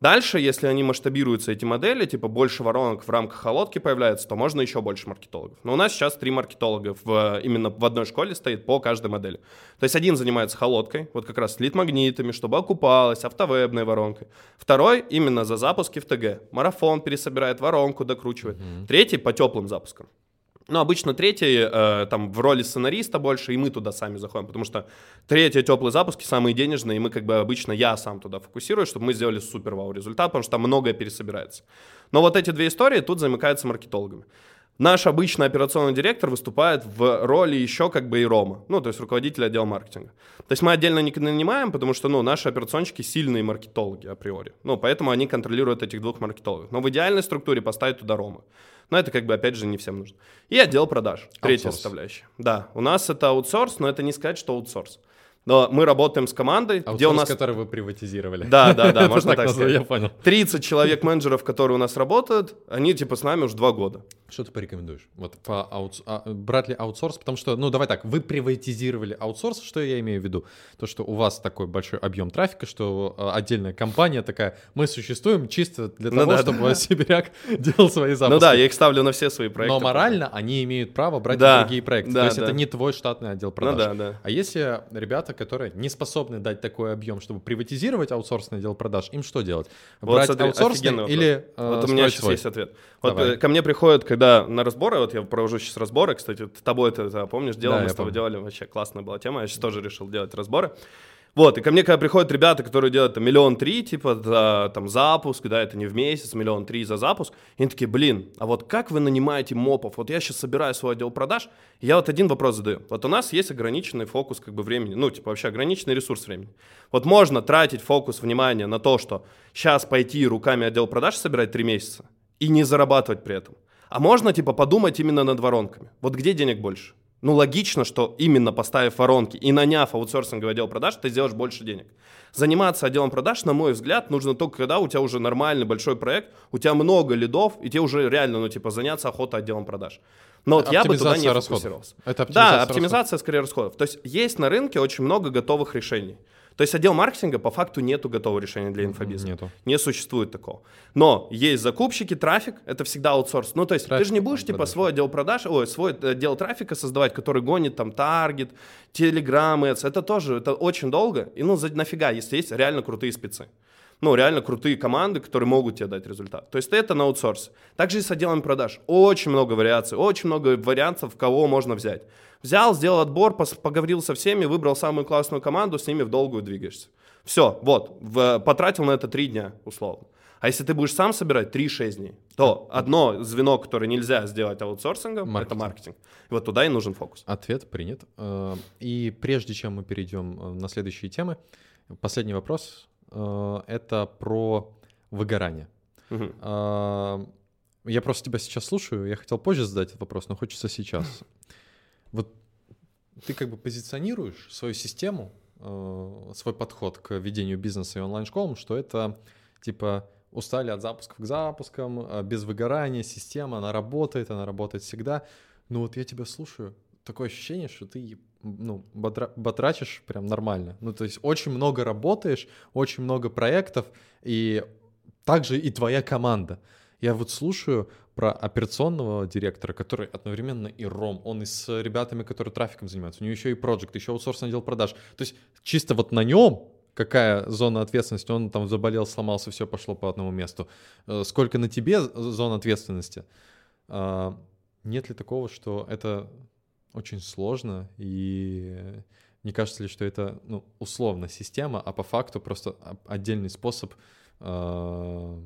Дальше, если они масштабируются, эти модели, типа больше воронок в рамках холодки появляется, то можно еще больше маркетологов. Но у нас сейчас три маркетолога в, именно в одной школе стоит по каждой модели. То есть один занимается холодкой, вот как раз лид-магнитами, чтобы окупалась, автовебной воронкой. Второй именно за запуски в ТГ. Марафон пересобирает воронку, докручивает. Mm-hmm. Третий по теплым запускам. Ну, обычно третий э, там в роли сценариста больше, и мы туда сами заходим, потому что третьи теплые запуски самые денежные, и мы как бы обычно, я сам туда фокусируюсь, чтобы мы сделали супер вау результат, потому что там многое пересобирается. Но вот эти две истории тут замыкаются маркетологами. Наш обычный операционный директор выступает в роли еще как бы и Рома, ну, то есть руководитель отдела маркетинга. То есть мы отдельно не нанимаем, потому что, ну, наши операционщики сильные маркетологи априори. Ну, поэтому они контролируют этих двух маркетологов. Но в идеальной структуре поставить туда Рома. Но это как бы, опять же, не всем нужно. И отдел продаж, третья аутсорс. составляющая. Да, у нас это аутсорс, но это не сказать, что аутсорс. Но мы работаем с командой, Аутсорс, где у нас... который вы приватизировали. Да, да, да, можно так сказать. Я понял. 30 человек-менеджеров, которые у нас работают, они типа с нами уже два года. Что ты порекомендуешь? Вот по аутс... а, брать ли аутсорс? Потому что, ну давай так, вы приватизировали аутсорс, что я имею в виду? То, что у вас такой большой объем трафика, что а, отдельная компания такая, мы существуем чисто для Ну того, да, чтобы да. Сибиряк делал свои запуски. Ну да, я их ставлю на все свои проекты. Но морально они имеют право брать Да, другие проекты. да, То есть да. это не твой штатный отдел Ну продаж. да, да. А если ребята, которые не способны дать такой объем, чтобы приватизировать аутсорсный отдел продаж, им что делать? Вот Брать смотри, аутсорсный или э, Вот у меня сейчас свой? есть ответ. Вот Давай. э, ко мне приходят, когда на разборы, вот я провожу сейчас разборы, кстати, тобой это, помнишь, делал, Да, мы с тобой помню. делали, вообще классная была тема, я сейчас тоже решил делать разборы. Вот, и ко мне, когда приходят ребята, которые делают там, миллион три, типа, за там, запуск, да, это не в месяц, миллион три за запуск, и они такие, блин, а вот как вы нанимаете мопов? Вот я сейчас собираю свой отдел продаж, и я вот один вопрос задаю. Вот у нас есть ограниченный фокус как бы времени, ну, типа, вообще ограниченный ресурс времени. Вот можно тратить фокус внимания на то, что сейчас пойти руками отдел продаж собирать три месяца и не зарабатывать при этом. А можно, типа, подумать именно над воронками. Вот где денег больше? Ну, логично, что именно поставив воронки и наняв аутсорсинговый отдел продаж, ты сделаешь больше денег. Заниматься отделом продаж, на мой взгляд, нужно только когда у тебя уже нормальный большой проект, у тебя много лидов, и тебе уже реально, ну, типа, заняться охотой отделом продаж. Но вот я бы туда не Оптимизация расходов. фокусировался. Это Да, оптимизация оптимизация скорее расходов. То есть есть на рынке очень много готовых решений. То есть отдел маркетинга по факту нету готового решения для инфобиза. Нету. Не существует такого. Но есть закупщики, трафик, это всегда аутсорс. Ну, то есть ты Трафик, же не будешь, типа, да. свой отдел продаж, ой, свой отдел трафика создавать, который гонит там таргет, телеграм, Ads. Это тоже, это очень долго. И ну, за, нафига, если есть реально крутые спецы. Ну, реально крутые команды, которые могут тебе дать результат. То есть это на аутсорс. Также и с отделом продаж. Очень много вариаций, очень много вариантов, кого можно взять. Взял, сделал отбор, поговорил со всеми, выбрал самую классную команду, с ними в долгую двигаешься. Все, вот, в- потратил на это три дня, условно. А если ты будешь сам собирать 3-6 дней, то одно звено, которое нельзя сделать аутсорсингом, это Маркетинг. маркетинг. И вот туда и нужен фокус. Ответ принят. Э, И прежде чем мы перейдем э, на следующие темы, последний вопрос. Э, Это про выгорание. А, Я просто тебя сейчас слушаю, я хотел позже задать этот вопрос, но хочется сейчас. Вот ты как бы позиционируешь свою систему, э, свой подход к ведению бизнеса и онлайн-школам, что это типа устали от запусков к запускам, без выгорания, система, она работает, она работает всегда. Но вот я тебя слушаю, такое ощущение, что ты ну, бодра- батрачишь прям нормально. Ну, то есть очень много работаешь, очень много проектов, и также и твоя команда. Я вот слушаю про операционного директора, который одновременно и ром, он и с ребятами, которые трафиком занимаются, у него еще и проект, еще аутсорсный отдел продаж. То есть чисто вот на нем какая зона ответственности, он там заболел, сломался, все пошло по одному месту. Э, Сколько на тебе з- зон ответственности? А, Нет ли такого, что это очень сложно и не кажется ли, что это ну, условно система, а по факту просто отдельный способ э,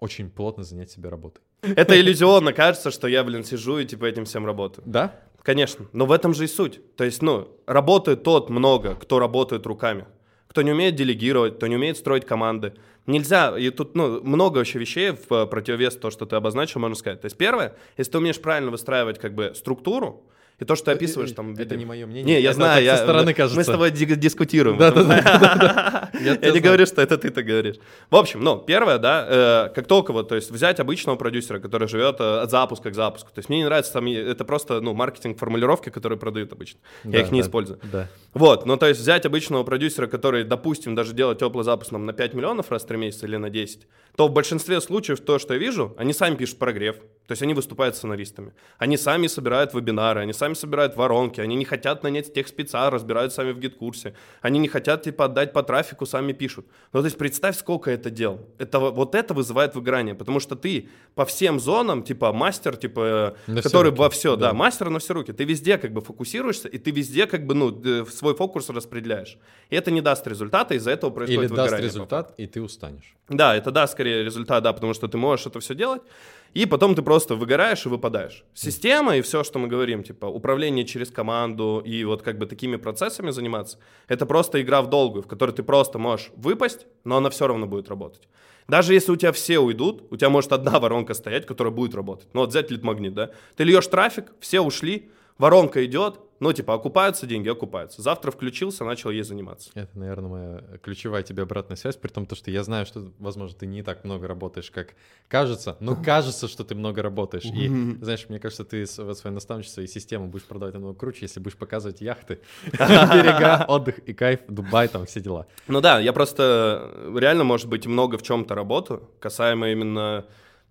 очень плотно занять себя работой? Это иллюзионно кажется, что я, блин, сижу и типа этим всем работаю. Да? Конечно, но в этом же и суть. То есть, ну, работает тот много, кто работает руками. Кто не умеет делегировать, кто не умеет строить команды. Нельзя, и тут, ну, много вообще вещей в э, противовес то, что ты обозначил, можно сказать. То есть, первое, если ты умеешь правильно выстраивать, как бы, структуру, и то, что ты описываешь там... в Это не мое мнение. Не, я это знаю, я, со стороны кажется. мы с тобой ди- дискутируем. Да, да, да, Я не говорю, что это ты так говоришь. В общем, ну, первое, да, э, как только вот, то есть взять обычного продюсера, который живет э, от запуска к запуску. То есть мне не нравится там, это просто, ну, маркетинг формулировки, которые продают обычно. Я их не использую. Да. Вот, ну, то есть взять обычного продюсера, который, допустим, даже делает теплый запуск нам на 5 миллионов раз в 3 месяца или на 10, то в большинстве случаев то, что я вижу, они сами пишут прогрев, то есть они выступают сценаристами. Они сами собирают вебинары, они сами собирают воронки, они не хотят нанять тех спеца, разбирают сами в гид-курсе. Они не хотят, типа, отдать по трафику, сами пишут. Ну, то есть представь, сколько это дел. Это, вот это вызывает выгорание, потому что ты по всем зонам, типа, мастер, типа, На который руки, во все, да. да. мастер на все руки. Ты везде как бы фокусируешься, и ты везде как бы, ну, э, свой фокус распределяешь. И это не даст результата, из-за этого происходит Или даст выгорание. результат, и ты устанешь. Да, это даст скорее результат, да, потому что ты можешь это все делать, и потом ты просто выгораешь и выпадаешь. Система и все, что мы говорим, типа управление через команду и вот как бы такими процессами заниматься, это просто игра в долгую, в которой ты просто можешь выпасть, но она все равно будет работать. Даже если у тебя все уйдут, у тебя может одна воронка стоять, которая будет работать. Ну вот взять лид-магнит, да? Ты льешь трафик, все ушли, воронка идет, Ну, типа, окупаются деньги, окупаются. Завтра включился, начал ей заниматься. Это, наверное, моя ключевая тебе обратная связь, при том, то, что я знаю, что, возможно, ты не так много работаешь, как кажется, но кажется, что ты много работаешь. И, знаешь, мне кажется, ты свое наставничество и систему будешь продавать намного круче, если будешь показывать яхты, берега, отдых и кайф, Дубай, там все дела. Ну да, я просто реально, может быть, много в чем-то работаю, касаемо именно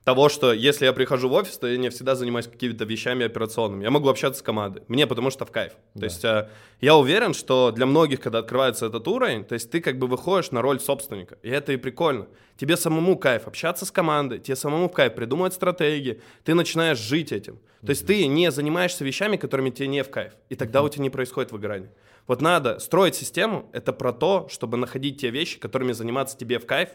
того, что если я прихожу в офис, то я не всегда занимаюсь какими-то вещами операционными. Я могу общаться с командой. Мне потому что в кайф. Да. То есть э, я уверен, что для многих, когда открывается этот уровень, то есть ты как бы выходишь на роль собственника. И это и прикольно. Тебе самому кайф общаться с командой, тебе самому кайф придумывать стратегии. Ты начинаешь жить этим. То есть ты не занимаешься вещами, которыми тебе не в кайф. И тогда у тебя не происходит выгорание. Вот надо строить систему, это про то, чтобы находить те вещи, которыми заниматься тебе в кайф,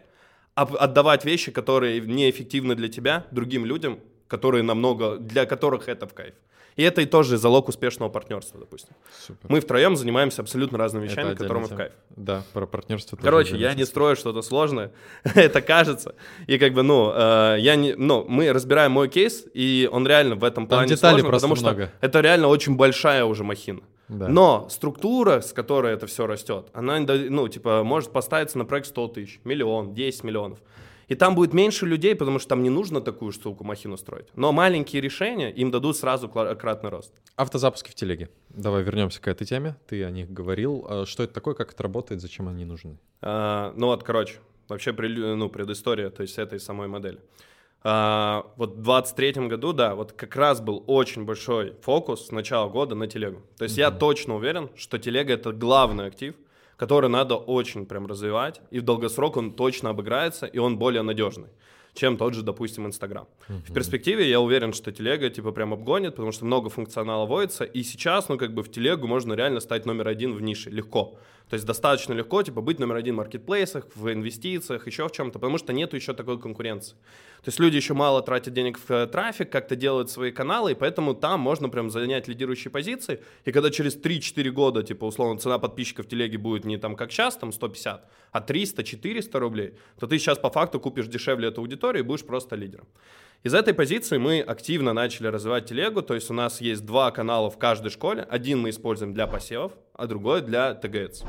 отдавать вещи, которые неэффективны для тебя, другим людям, которые намного, для которых это в кайф. И это и тоже залог успешного партнерства, допустим. Супер. Мы втроем занимаемся абсолютно разными вещами, которым мы в кайф. Да, про партнерство. Короче, я не строю что-то сложное, это кажется. И как бы, ну, э, я не, ну, мы разбираем мой кейс, и он реально в этом плане Там сложный, потому много. что это реально очень большая уже махина. Да. Но структура, с которой это все растет, она, ну, типа, может поставиться на проект 100 тысяч, миллион, 10 миллионов. И там будет меньше людей, потому что там не нужно такую штуку махину строить. Но маленькие решения им дадут сразу кратный рост. Автозапуски в телеге. Давай вернемся к этой теме. Ты о них говорил. А что это такое, как это работает, зачем они нужны? А, ну вот, короче, вообще ну, предыстория, то есть этой самой модели. А, вот в 23 году, да, вот как раз был очень большой фокус с начала года на телегу. То есть mm-hmm. я точно уверен, что телега — это главный актив, который надо очень прям развивать, и в долгосрок он точно обыграется, и он более надежный чем тот же, допустим, Инстаграм. Uh-huh. В перспективе я уверен, что телега типа прям обгонит, потому что много функционала вводится, и сейчас, ну, как бы в телегу можно реально стать номер один в нише, легко. То есть достаточно легко, типа, быть номер один в маркетплейсах, в инвестициях, еще в чем-то, потому что нету еще такой конкуренции. То есть люди еще мало тратят денег в э, трафик, как-то делают свои каналы, и поэтому там можно прям занять лидирующие позиции. И когда через 3-4 года, типа, условно, цена подписчиков телеге будет не там как сейчас, там 150, а 300-400 рублей, то ты сейчас по факту купишь дешевле эту аудиторию и будешь просто лидером. Из этой позиции мы активно начали развивать телегу, то есть у нас есть два канала в каждой школе. Один мы используем для посевов, а другой для ТГЦ.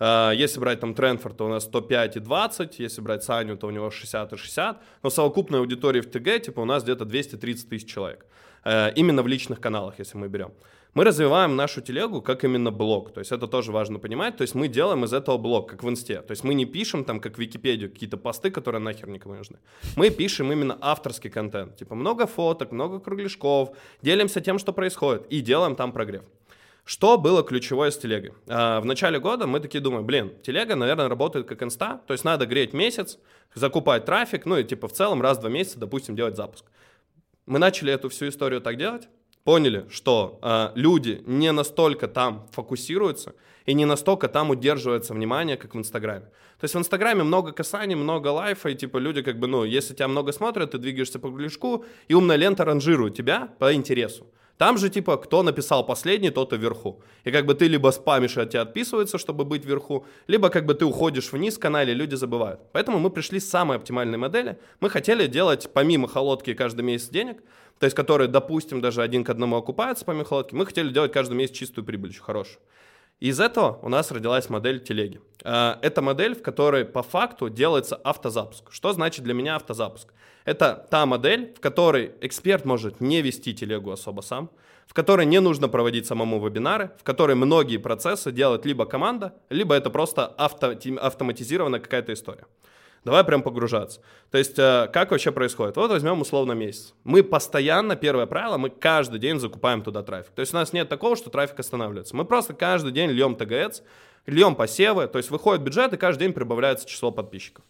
А, если брать там Тренфорд, то у нас 105 и 20, если брать Саню, то у него 60 и 60, но совокупная аудитория в ТГ, типа у нас где-то 230 тысяч человек. Э, именно в личных каналах, если мы берем. Мы развиваем нашу телегу как именно блог, то есть это тоже важно понимать, то есть мы делаем из этого блог, как в инсте, то есть мы не пишем там, как в Википедию, какие-то посты, которые нахер никому не нужны. Мы пишем именно авторский контент, типа много фоток, много кругляшков, делимся тем, что происходит, и делаем там прогрев. Что было ключевое с телегой? А, в начале года мы такие думаем, блин, телега, наверное, работает как инста, то есть надо греть месяц, закупать трафик, ну и типа в целом раз в два месяца, допустим, делать запуск. Мы начали эту всю историю так делать, поняли, что э, люди не настолько там фокусируются и не настолько там удерживается внимание, как в Инстаграме. То есть в Инстаграме много касаний, много лайфа, и типа люди как бы, ну, если тебя много смотрят, ты двигаешься по кружку, и умная лента ранжирует тебя по интересу. Там же, типа, кто написал последний, тот и вверху. И как бы ты либо спамишь, и от тебя отписываются, чтобы быть вверху, либо как бы ты уходишь вниз в канале, люди забывают. Поэтому мы пришли с самой оптимальной модели. Мы хотели делать, помимо холодки, каждый месяц денег, то есть которые, допустим, даже один к одному окупаются помимо холодки, мы хотели делать каждый месяц чистую прибыль, очень хорошую. Из этого у нас родилась модель телеги. А, это модель, в которой по факту делается автозапуск. Что значит для меня автозапуск? Это та модель, в которой эксперт может не вести телегу особо сам, в которой не нужно проводить самому вебинары, в которой многие процессы делает либо команда, либо это просто авто, автоматизированная какая-то история. Давай прям погружаться. То есть, э, как вообще происходит? Вот возьмем условно месяц. Мы постоянно, первое правило, мы каждый день закупаем туда трафик. То есть у нас нет такого, что трафик останавливается. Мы просто каждый день льем ТГЦ, льем посевы, то есть выходит бюджет, и каждый день прибавляется число подписчиков.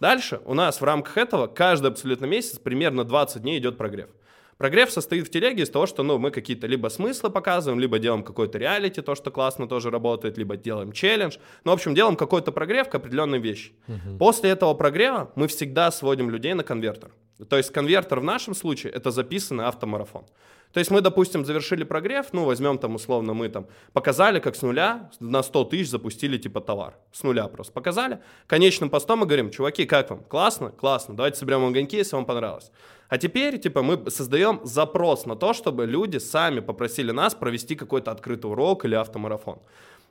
Дальше у нас в рамках этого каждый абсолютно месяц примерно 20 дней идет прогрев. Прогрев состоит в телеге из того, что ну, мы какие-то либо смыслы показываем, либо делаем какой-то реалити, то, что классно тоже работает, либо делаем челлендж. Ну, в общем, делаем какой-то прогрев к определенной вещи. Угу. После этого прогрева мы всегда сводим людей на конвертер. То есть конвертер в нашем случае это записанный автомарафон. То есть мы, допустим, завершили прогрев, ну, возьмем там условно, мы там показали, как с нуля на 100 тысяч запустили типа товар. С нуля просто показали. Конечным постом мы говорим, чуваки, как вам? Классно? Классно. Давайте соберем огоньки, если вам понравилось. А теперь, типа, мы создаем запрос на то, чтобы люди сами попросили нас провести какой-то открытый урок или автомарафон.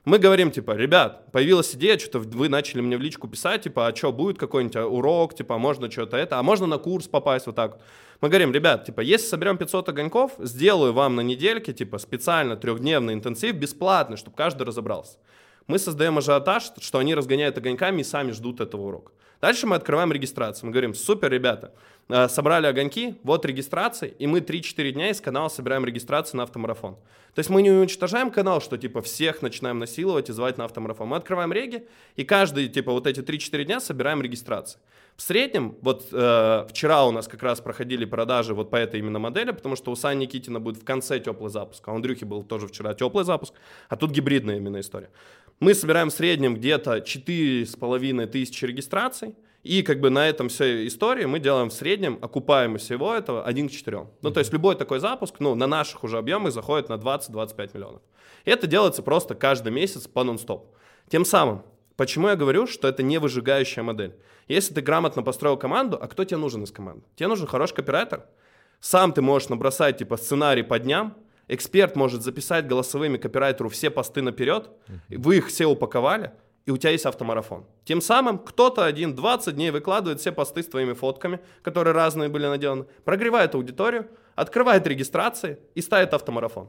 Мы говорим, типа, ребят, появилась идея, что-то вы начали мне в личку писать, типа, а что, будет какой-нибудь урок, типа, а можно что-то это, а можно на курс попасть вот так. Мы говорим, ребят, типа, если соберем 500 огоньков, сделаю вам на недельке, типа, специально трехдневный интенсив, бесплатный, чтобы каждый разобрался. Мы создаем ажиотаж, что они разгоняют огоньками и сами ждут этого урока. Дальше мы открываем регистрацию. Мы говорим, супер, ребята, э, собрали огоньки, вот регистрация, и мы 3-4 дня из канала собираем регистрацию на автомарафон. То есть мы не уничтожаем канал, что типа всех начинаем насиловать и звать на автомарафон. Мы открываем реги, и каждый типа вот эти 3-4 дня собираем регистрации. В среднем, вот э, вчера у нас как раз проходили продажи вот по этой именно модели, потому что у Сани Никитина будет в конце теплый запуск, а у Андрюхи был тоже вчера теплый запуск, а тут гибридная именно история. Мы собираем в среднем где-то 4,5 тысячи регистраций, и как бы на этом всей истории мы делаем в среднем окупаемость всего этого 1 к 4. Ну, то есть любой такой запуск, ну, на наших уже объемах заходит на 20-25 миллионов. И это делается просто каждый месяц по нон-стоп. Тем самым, почему я говорю, что это не выжигающая модель? Если ты грамотно построил команду, а кто тебе нужен из команды? Тебе нужен хороший копирайтер. Сам ты можешь набросать типа сценарий по дням, Эксперт может записать голосовыми копирайтеру все посты наперед, вы их все упаковали, и у тебя есть автомарафон. Тем самым кто-то один 20 дней выкладывает все посты с твоими фотками, которые разные были наделаны, прогревает аудиторию, открывает регистрации и ставит автомарафон.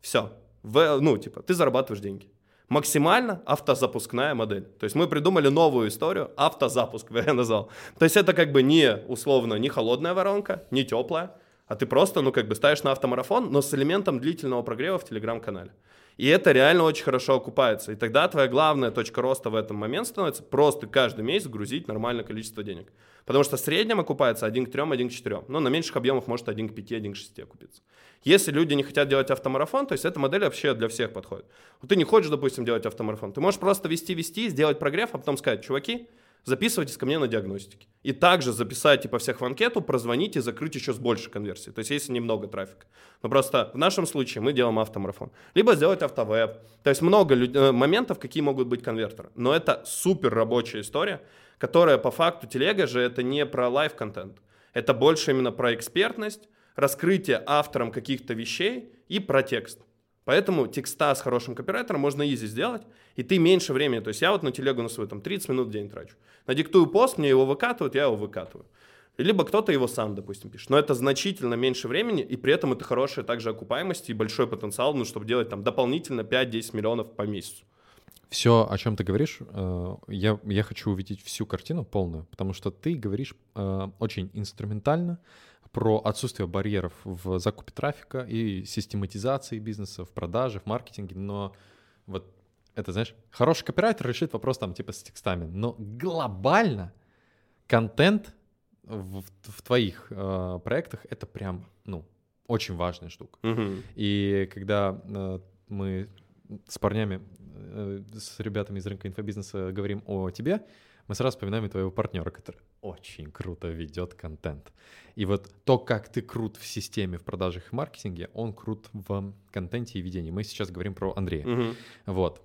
Все. В, ну, типа, ты зарабатываешь деньги. Максимально автозапускная модель. То есть мы придумали новую историю, автозапуск, я назвал. То есть это как бы не условно, не холодная воронка, не теплая, а ты просто, ну, как бы ставишь на автомарафон, но с элементом длительного прогрева в Телеграм-канале. И это реально очень хорошо окупается. И тогда твоя главная точка роста в этом момент становится просто каждый месяц грузить нормальное количество денег. Потому что в среднем окупается 1 к 3, 1 к 4. Но на меньших объемах может 1 к 5, 1 к 6 окупиться. Если люди не хотят делать автомарафон, то есть эта модель вообще для всех подходит. Вот ты не хочешь, допустим, делать автомарафон. Ты можешь просто вести-вести, сделать прогрев, а потом сказать, чуваки, записывайтесь ко мне на диагностике. И также записать типа всех в анкету, прозвонить и закрыть еще с большей конверсией. То есть если немного трафика. Но просто в нашем случае мы делаем автомарафон. Либо сделать автовеб. То есть много люд... Э, моментов, какие могут быть конвертеры. Но это супер рабочая история, которая по факту телега же это не про live-контент. Это больше именно про экспертность, раскрытие автором каких-то вещей и про текст. Поэтому текста с хорошим копирайтером можно easy сделать, и ты меньше времени. То есть я вот на телегу на свою там 30 минут в день трачу. Надиктую пост, мне его выкатывают, я его выкатываю. Либо кто-то его сам, допустим, пишет. Но это значительно меньше времени, и при этом это хорошая также окупаемость и большой потенциал, ну, чтобы делать там дополнительно 5-10 миллионов по месяцу. Все, о чем ты говоришь, э, я, я хочу увидеть всю картину полную, потому что ты говоришь э, очень инструментально, про отсутствие барьеров в закупе трафика и систематизации бизнеса, в продаже, в маркетинге, но вот это, знаешь, хороший копирайтер решит вопрос там типа с текстами, но глобально контент в, в твоих э, проектах это прям, ну, очень важная штука. Угу. И когда э, мы с парнями, э, с ребятами из рынка инфобизнеса говорим о тебе, мы сразу вспоминаем твоего партнера, который очень круто ведет контент. И вот то, как ты крут в системе, в продажах и маркетинге, он крут в контенте и ведении. Мы сейчас говорим про Андрея. Угу. Вот.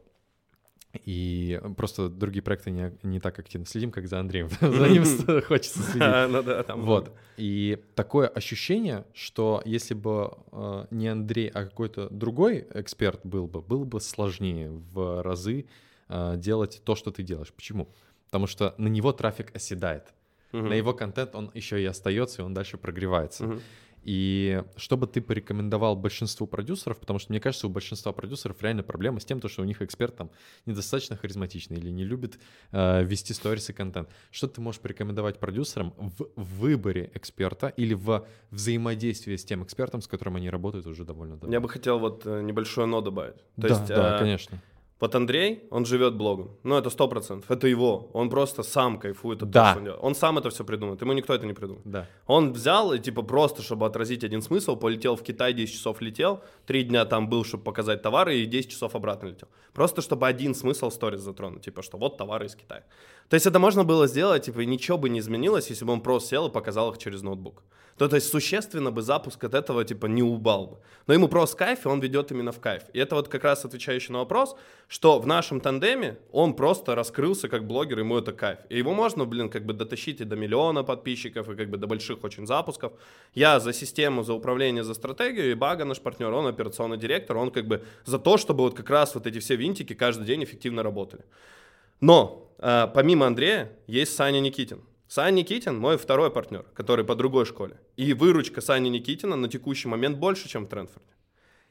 И просто другие проекты не, не так активно следим, как за Андреем. За ним хочется следить. Ну да, там Вот. И такое ощущение, что если бы э, не Андрей, а какой-то другой эксперт был бы, было бы сложнее в разы э, делать то, что ты делаешь. Почему? Потому что на него трафик оседает. Uh-huh. На его контент он еще и остается, и он дальше прогревается. Uh-huh. И что бы ты порекомендовал большинству продюсеров, потому что мне кажется, у большинства продюсеров реально проблема с тем, что у них эксперт там недостаточно харизматичный или не любит э, вести сторис и контент. Что ты можешь порекомендовать продюсерам в выборе эксперта или в взаимодействии с тем экспертом, с которым они работают уже довольно давно? Я бы хотел вот э, небольшое но добавить. То да, есть, да, э, конечно Вот Андрей, он живет блогом. Ну, это сто процентов. Это его. Он просто сам кайфует от Да. того, что он делает. Он сам это все придумает. Ему никто это не придумает. Да. Он взял и, типа, просто, чтобы отразить один смысл, полетел в Китай, 10 часов летел, 3 дня там был, чтобы показать товары, и 10 часов обратно летел. Просто, чтобы один смысл сторис затронуть, типа, что вот товары из Китая. То есть это можно было сделать, типа, и ничего бы не изменилось, если бы он просто сел и показал их через ноутбук. То, то есть существенно бы запуск от этого, типа, не убал бы. Но ему просто кайф, и он ведет именно в кайф. И это вот как раз отвечающий на вопрос, что в нашем тандеме он просто раскрылся как блогер, ему это кайф. И его можно, блин, как бы дотащить и до миллиона подписчиков, и как бы до больших очень запусков. Я за систему, за управление, за стратегию, и Бага, наш партнер, он операционный директор, он как бы за то, чтобы вот как раз вот эти все винтики каждый день эффективно работали. Но э, помимо Андрея есть Саня Никитин. Саня Никитин мой второй партнер, который по другой школе. И выручка Сани Никитина на текущий момент больше, чем в Трендфорде.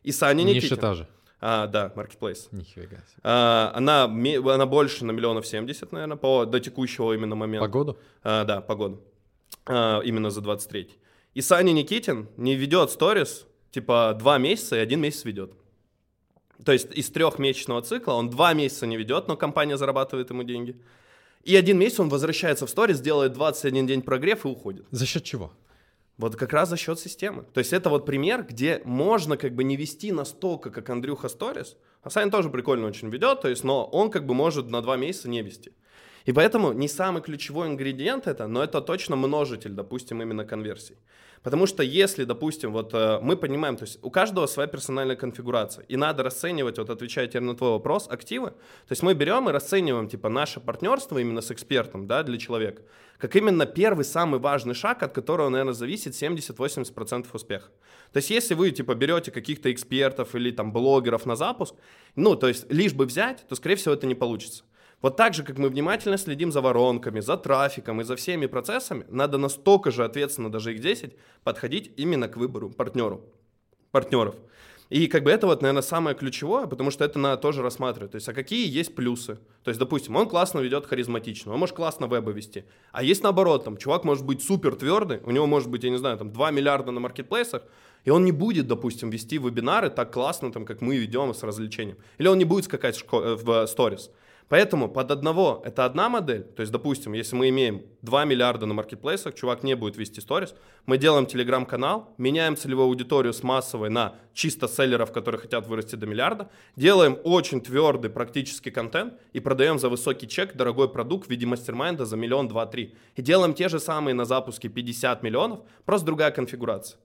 И Саня Ниша Никитин. та же. А, да, маркетплейс. Нифига себе. А, она, она больше на миллионов семьдесят, наверное, по, до текущего именно момента. Погоду? А, да, по году. А, именно за 23 И Саня Никитин не ведет сторис, типа, два месяца и один месяц ведет. То есть из трехмесячного цикла он два месяца не ведет, но компания зарабатывает ему деньги. И один месяц он возвращается в сторис, делает 21 день прогрев и уходит. За счет чего? Вот как раз за счет системы. То есть это вот пример, где можно как бы не вести настолько, как Андрюха Сторис. А Саня тоже прикольно очень ведет, то есть, но он как бы может на два месяца не вести. И поэтому не самый ключевой ингредиент это, но это точно множитель, допустим, именно конверсий. Потому что если, допустим, вот э, мы понимаем, то есть у каждого своя персональная конфигурация, и надо расценивать, вот отвечая теперь на твой вопрос, активы. То есть мы берем и расцениваем, типа, наше партнерство именно с экспертом, да, для человека, как именно первый самый важный шаг, от которого, наверное, зависит 70-80% успеха. То есть если вы, типа, берете каких-то экспертов или там блогеров на запуск, ну, то есть лишь бы взять, то, скорее всего, это не получится. Вот так же, как мы внимательно следим за воронками, за трафиком и за всеми процессами, надо настолько же ответственно, даже их 10, подходить именно к выбору партнеру, партнеров. И как бы это вот, наверное, самое ключевое, потому что это надо тоже рассматривать. То есть, а какие есть плюсы? То есть, допустим, он классно ведет харизматично, он может классно вебы вести. А есть наоборот, там, чувак может быть супер твердый, у него может быть, я не знаю, там, 2 миллиарда на маркетплейсах, и он не будет, допустим, вести вебинары так классно, там, как мы ведем с развлечением. Или он не будет скакать в шко- в сторис. Поэтому под одного это одна модель. То есть, допустим, если мы имеем 2 миллиарда на маркетплейсах, чувак не будет вести сторис, мы делаем телеграм-канал, меняем целевую аудиторию с массовой на чисто селлеров, которые хотят вырасти до миллиарда, делаем очень твердый практический контент и продаем за высокий чек дорогой продукт в виде мастер-майнда за миллион, два, три. И делаем те же самые на запуске 50 миллионов, просто другая конфигурация.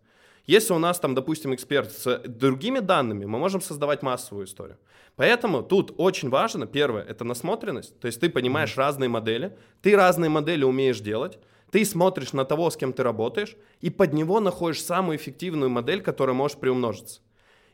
Если у нас там, допустим, эксперт с другими данными, мы можем создавать массовую историю. Поэтому тут очень важно, первое, это насмотренность, то есть ты понимаешь разные модели, ты разные модели умеешь делать, ты смотришь на того, с кем ты работаешь, и под него находишь самую эффективную модель, которая может приумножиться.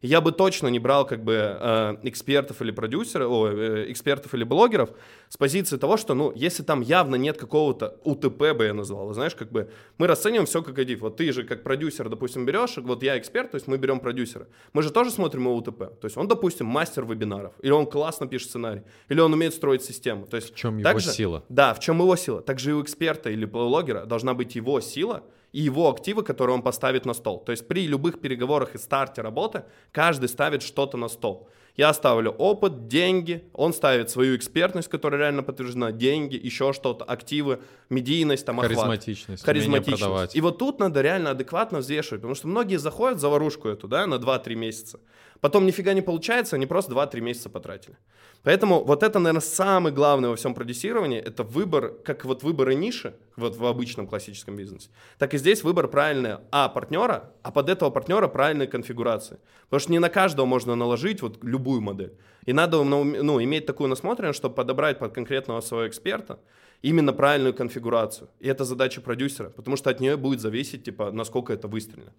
Я бы точно не брал как бы э, экспертов или продюсеров, о, э, экспертов или блогеров с позиции того, что, ну, если там явно нет какого-то УТП, бы я назвал, знаешь, как бы мы расцениваем все как один. Вот ты же как продюсер, допустим, берешь, вот я эксперт, то есть мы берем продюсера. Мы же тоже смотрим его УТП. То есть он, допустим, мастер вебинаров, или он классно пишет сценарий, или он умеет строить систему. То есть В чем его также- сила? Да, в чем его сила. Также и у эксперта или блогера должна быть его сила и его активы, которые он поставит на стол. То есть при любых переговорах и старте работы каждый ставит что-то на стол. Я ставлю опыт, деньги, он ставит свою экспертность, которая реально подтверждена, деньги, еще что-то, активы, медийность, там, охват. Харизматичность, Харизматичность. И вот тут надо реально адекватно взвешивать, потому что многие заходят в заварушку эту, да, на 2-3 месяца. Потом нифига не получается, они просто 2-3 месяца потратили. Поэтому вот это, наверное, самый главный во всем продюсировании, это выбор, как вот выборы ниши, вот в обычном классическом бизнесе, так и здесь выбор правильного, а, партнера, а под этого партнера правильной конфигурации. Потому что не на каждого можно наложить вот любую модель. И надо ну, иметь такую насмотренность, чтобы подобрать под конкретного своего эксперта именно правильную конфигурацию. И это задача продюсера, потому что от нее будет зависеть, типа, насколько это выстрелит.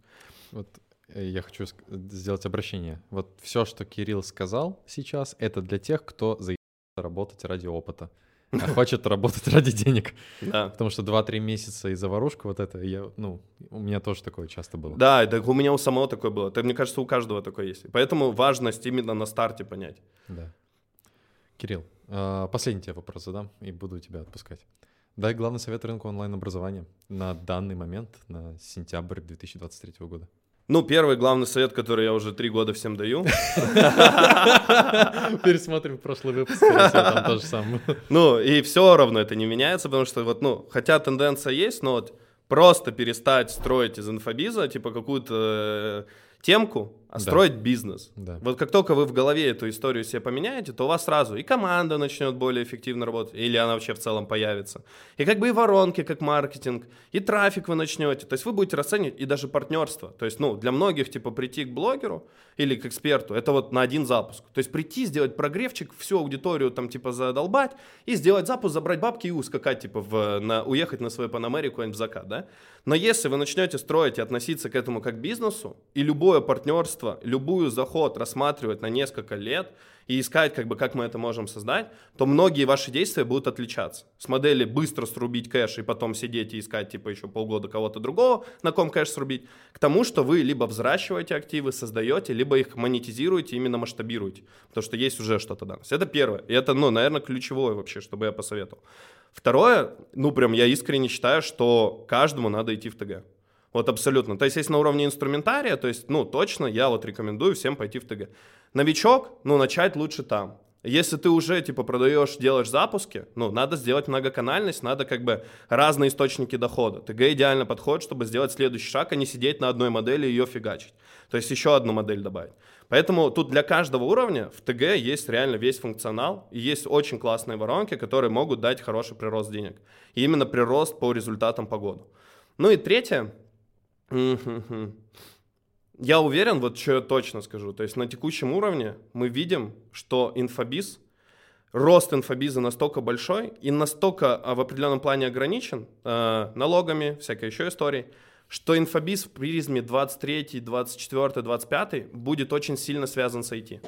Вот я хочу ск- сделать обращение. Вот все, что Кирилл сказал сейчас, это для тех, кто заебался работать ради опыта, а хочет работать ради денег. Да. Потому что 2-3 месяца и заварушка вот это, я, ну, у меня тоже такое часто было. Да, это у меня у самого такое было. Это, мне кажется, у каждого такое есть. Поэтому важность именно на старте понять. Да. Кирилл, а, последний тебе вопрос задам и буду тебя отпускать. Дай главный совет рынку онлайн-образования на данный момент, на сентябрь 2023 года. Ну, первый главный совет, который я уже три года всем даю. Пересмотрим прошлый выпуск, там то же самое. Ну, и все равно это не меняется, потому что вот, ну, хотя тенденция есть, но вот просто перестать строить из инфобиза, типа, какую-то э, темку, а да. строить бизнес. Да. Вот как только вы в голове эту историю себе поменяете, то у вас сразу и команда начнет более эффективно работать, или она вообще в целом появится. И как бы и воронки, как маркетинг, и трафик вы начнете. То есть вы будете расценивать и даже партнерство. То есть, ну, для многих, типа, прийти к блогеру или к эксперту, это вот на один запуск. То есть прийти, сделать прогревчик, всю аудиторию там, типа, задолбать, и сделать запуск, забрать бабки и ускакать, типа, в, на, уехать на свою Панамерику куда-нибудь в закат, да? Но если вы начнете строить и относиться к этому как к бизнесу, и любое партнерство, любую заход рассматривать на несколько лет и искать, как бы, как мы это можем создать, то многие ваши действия будут отличаться. С модели быстро срубить кэш и потом сидеть и искать, типа, еще полгода кого-то другого, на ком кэш срубить, к тому, что вы либо взращиваете активы, создаете, либо их монетизируете, именно масштабируете, потому что есть уже что-то данность. Это первое. И это, ну, наверное, ключевое вообще, чтобы я посоветовал. Второе, ну прям я искренне считаю, что каждому надо идти в ТГ. Вот абсолютно. То есть, если на уровне инструментария, то есть, ну, точно я вот рекомендую всем пойти в ТГ. Новичок, ну, начать лучше там. Если ты уже, типа, продаешь, делаешь запуски, ну, надо сделать многоканальность, надо как бы разные источники дохода. ТГ идеально подходит, чтобы сделать следующий шаг, а не сидеть на одной модели и ее фигачить. То есть еще одну модель добавить. Поэтому тут для каждого уровня в ТГ есть реально весь функционал, и есть очень классные воронки, которые могут дать хороший прирост денег. И именно прирост по результатам по году. Ну и третье. Я уверен, вот что я точно скажу, то есть на текущем уровне мы видим, что инфобиз, рост инфобиза настолько большой и настолько а, в определенном плане ограничен э, налогами, всякой еще историей, что инфобиз в призме 23, 24, 25 будет очень сильно связан с IT.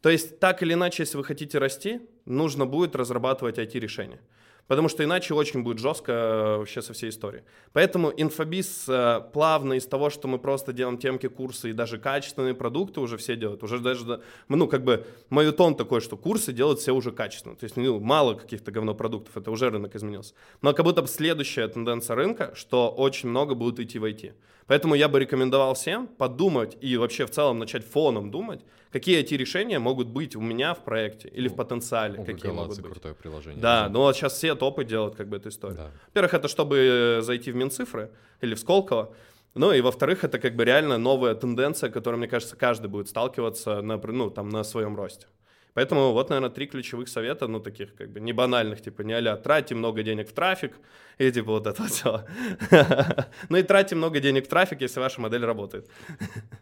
То есть так или иначе, если вы хотите расти, нужно будет разрабатывать IT-решения. Потому что иначе очень будет жестко э, вообще со всей историей. Поэтому инфобиз э, плавно из того, что мы просто делаем темки, курсы и даже качественные продукты уже все делают. Уже даже, ну, как бы, мой тон такой, что курсы делают все уже качественно. То есть, ну, мало каких-то говнопродуктов, это уже рынок изменился. Но как будто бы следующая тенденция рынка, что очень много будут идти в IT. Поэтому я бы рекомендовал всем подумать и вообще в целом начать фоном думать, какие эти решения могут быть у меня в проекте или в потенциале. О, какие могут быть. крутое приложение. Да, но вот сейчас все топы делают как бы эту историю. Да. Во-первых, это чтобы зайти в Минцифры или в Сколково. Ну и во-вторых, это как бы реально новая тенденция, которой, мне кажется, каждый будет сталкиваться на, ну, там, на своем росте. Поэтому вот, наверное, три ключевых совета, ну, таких как бы не банальных, типа не а тратьте много денег в трафик, и типа вот это все. Ну и тратьте много денег в трафик, если ваша модель работает.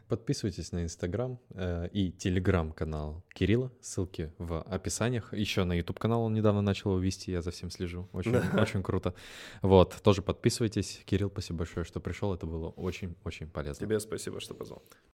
Подписывайтесь на Инстаграм э, и Телеграм-канал Кирилла, ссылки в описаниях. Еще на YouTube канал он недавно начал его вести, я за всем слежу, очень, очень круто. Вот, тоже подписывайтесь. Кирилл, спасибо большое, что пришел, это было очень-очень полезно. Тебе спасибо, что позвал.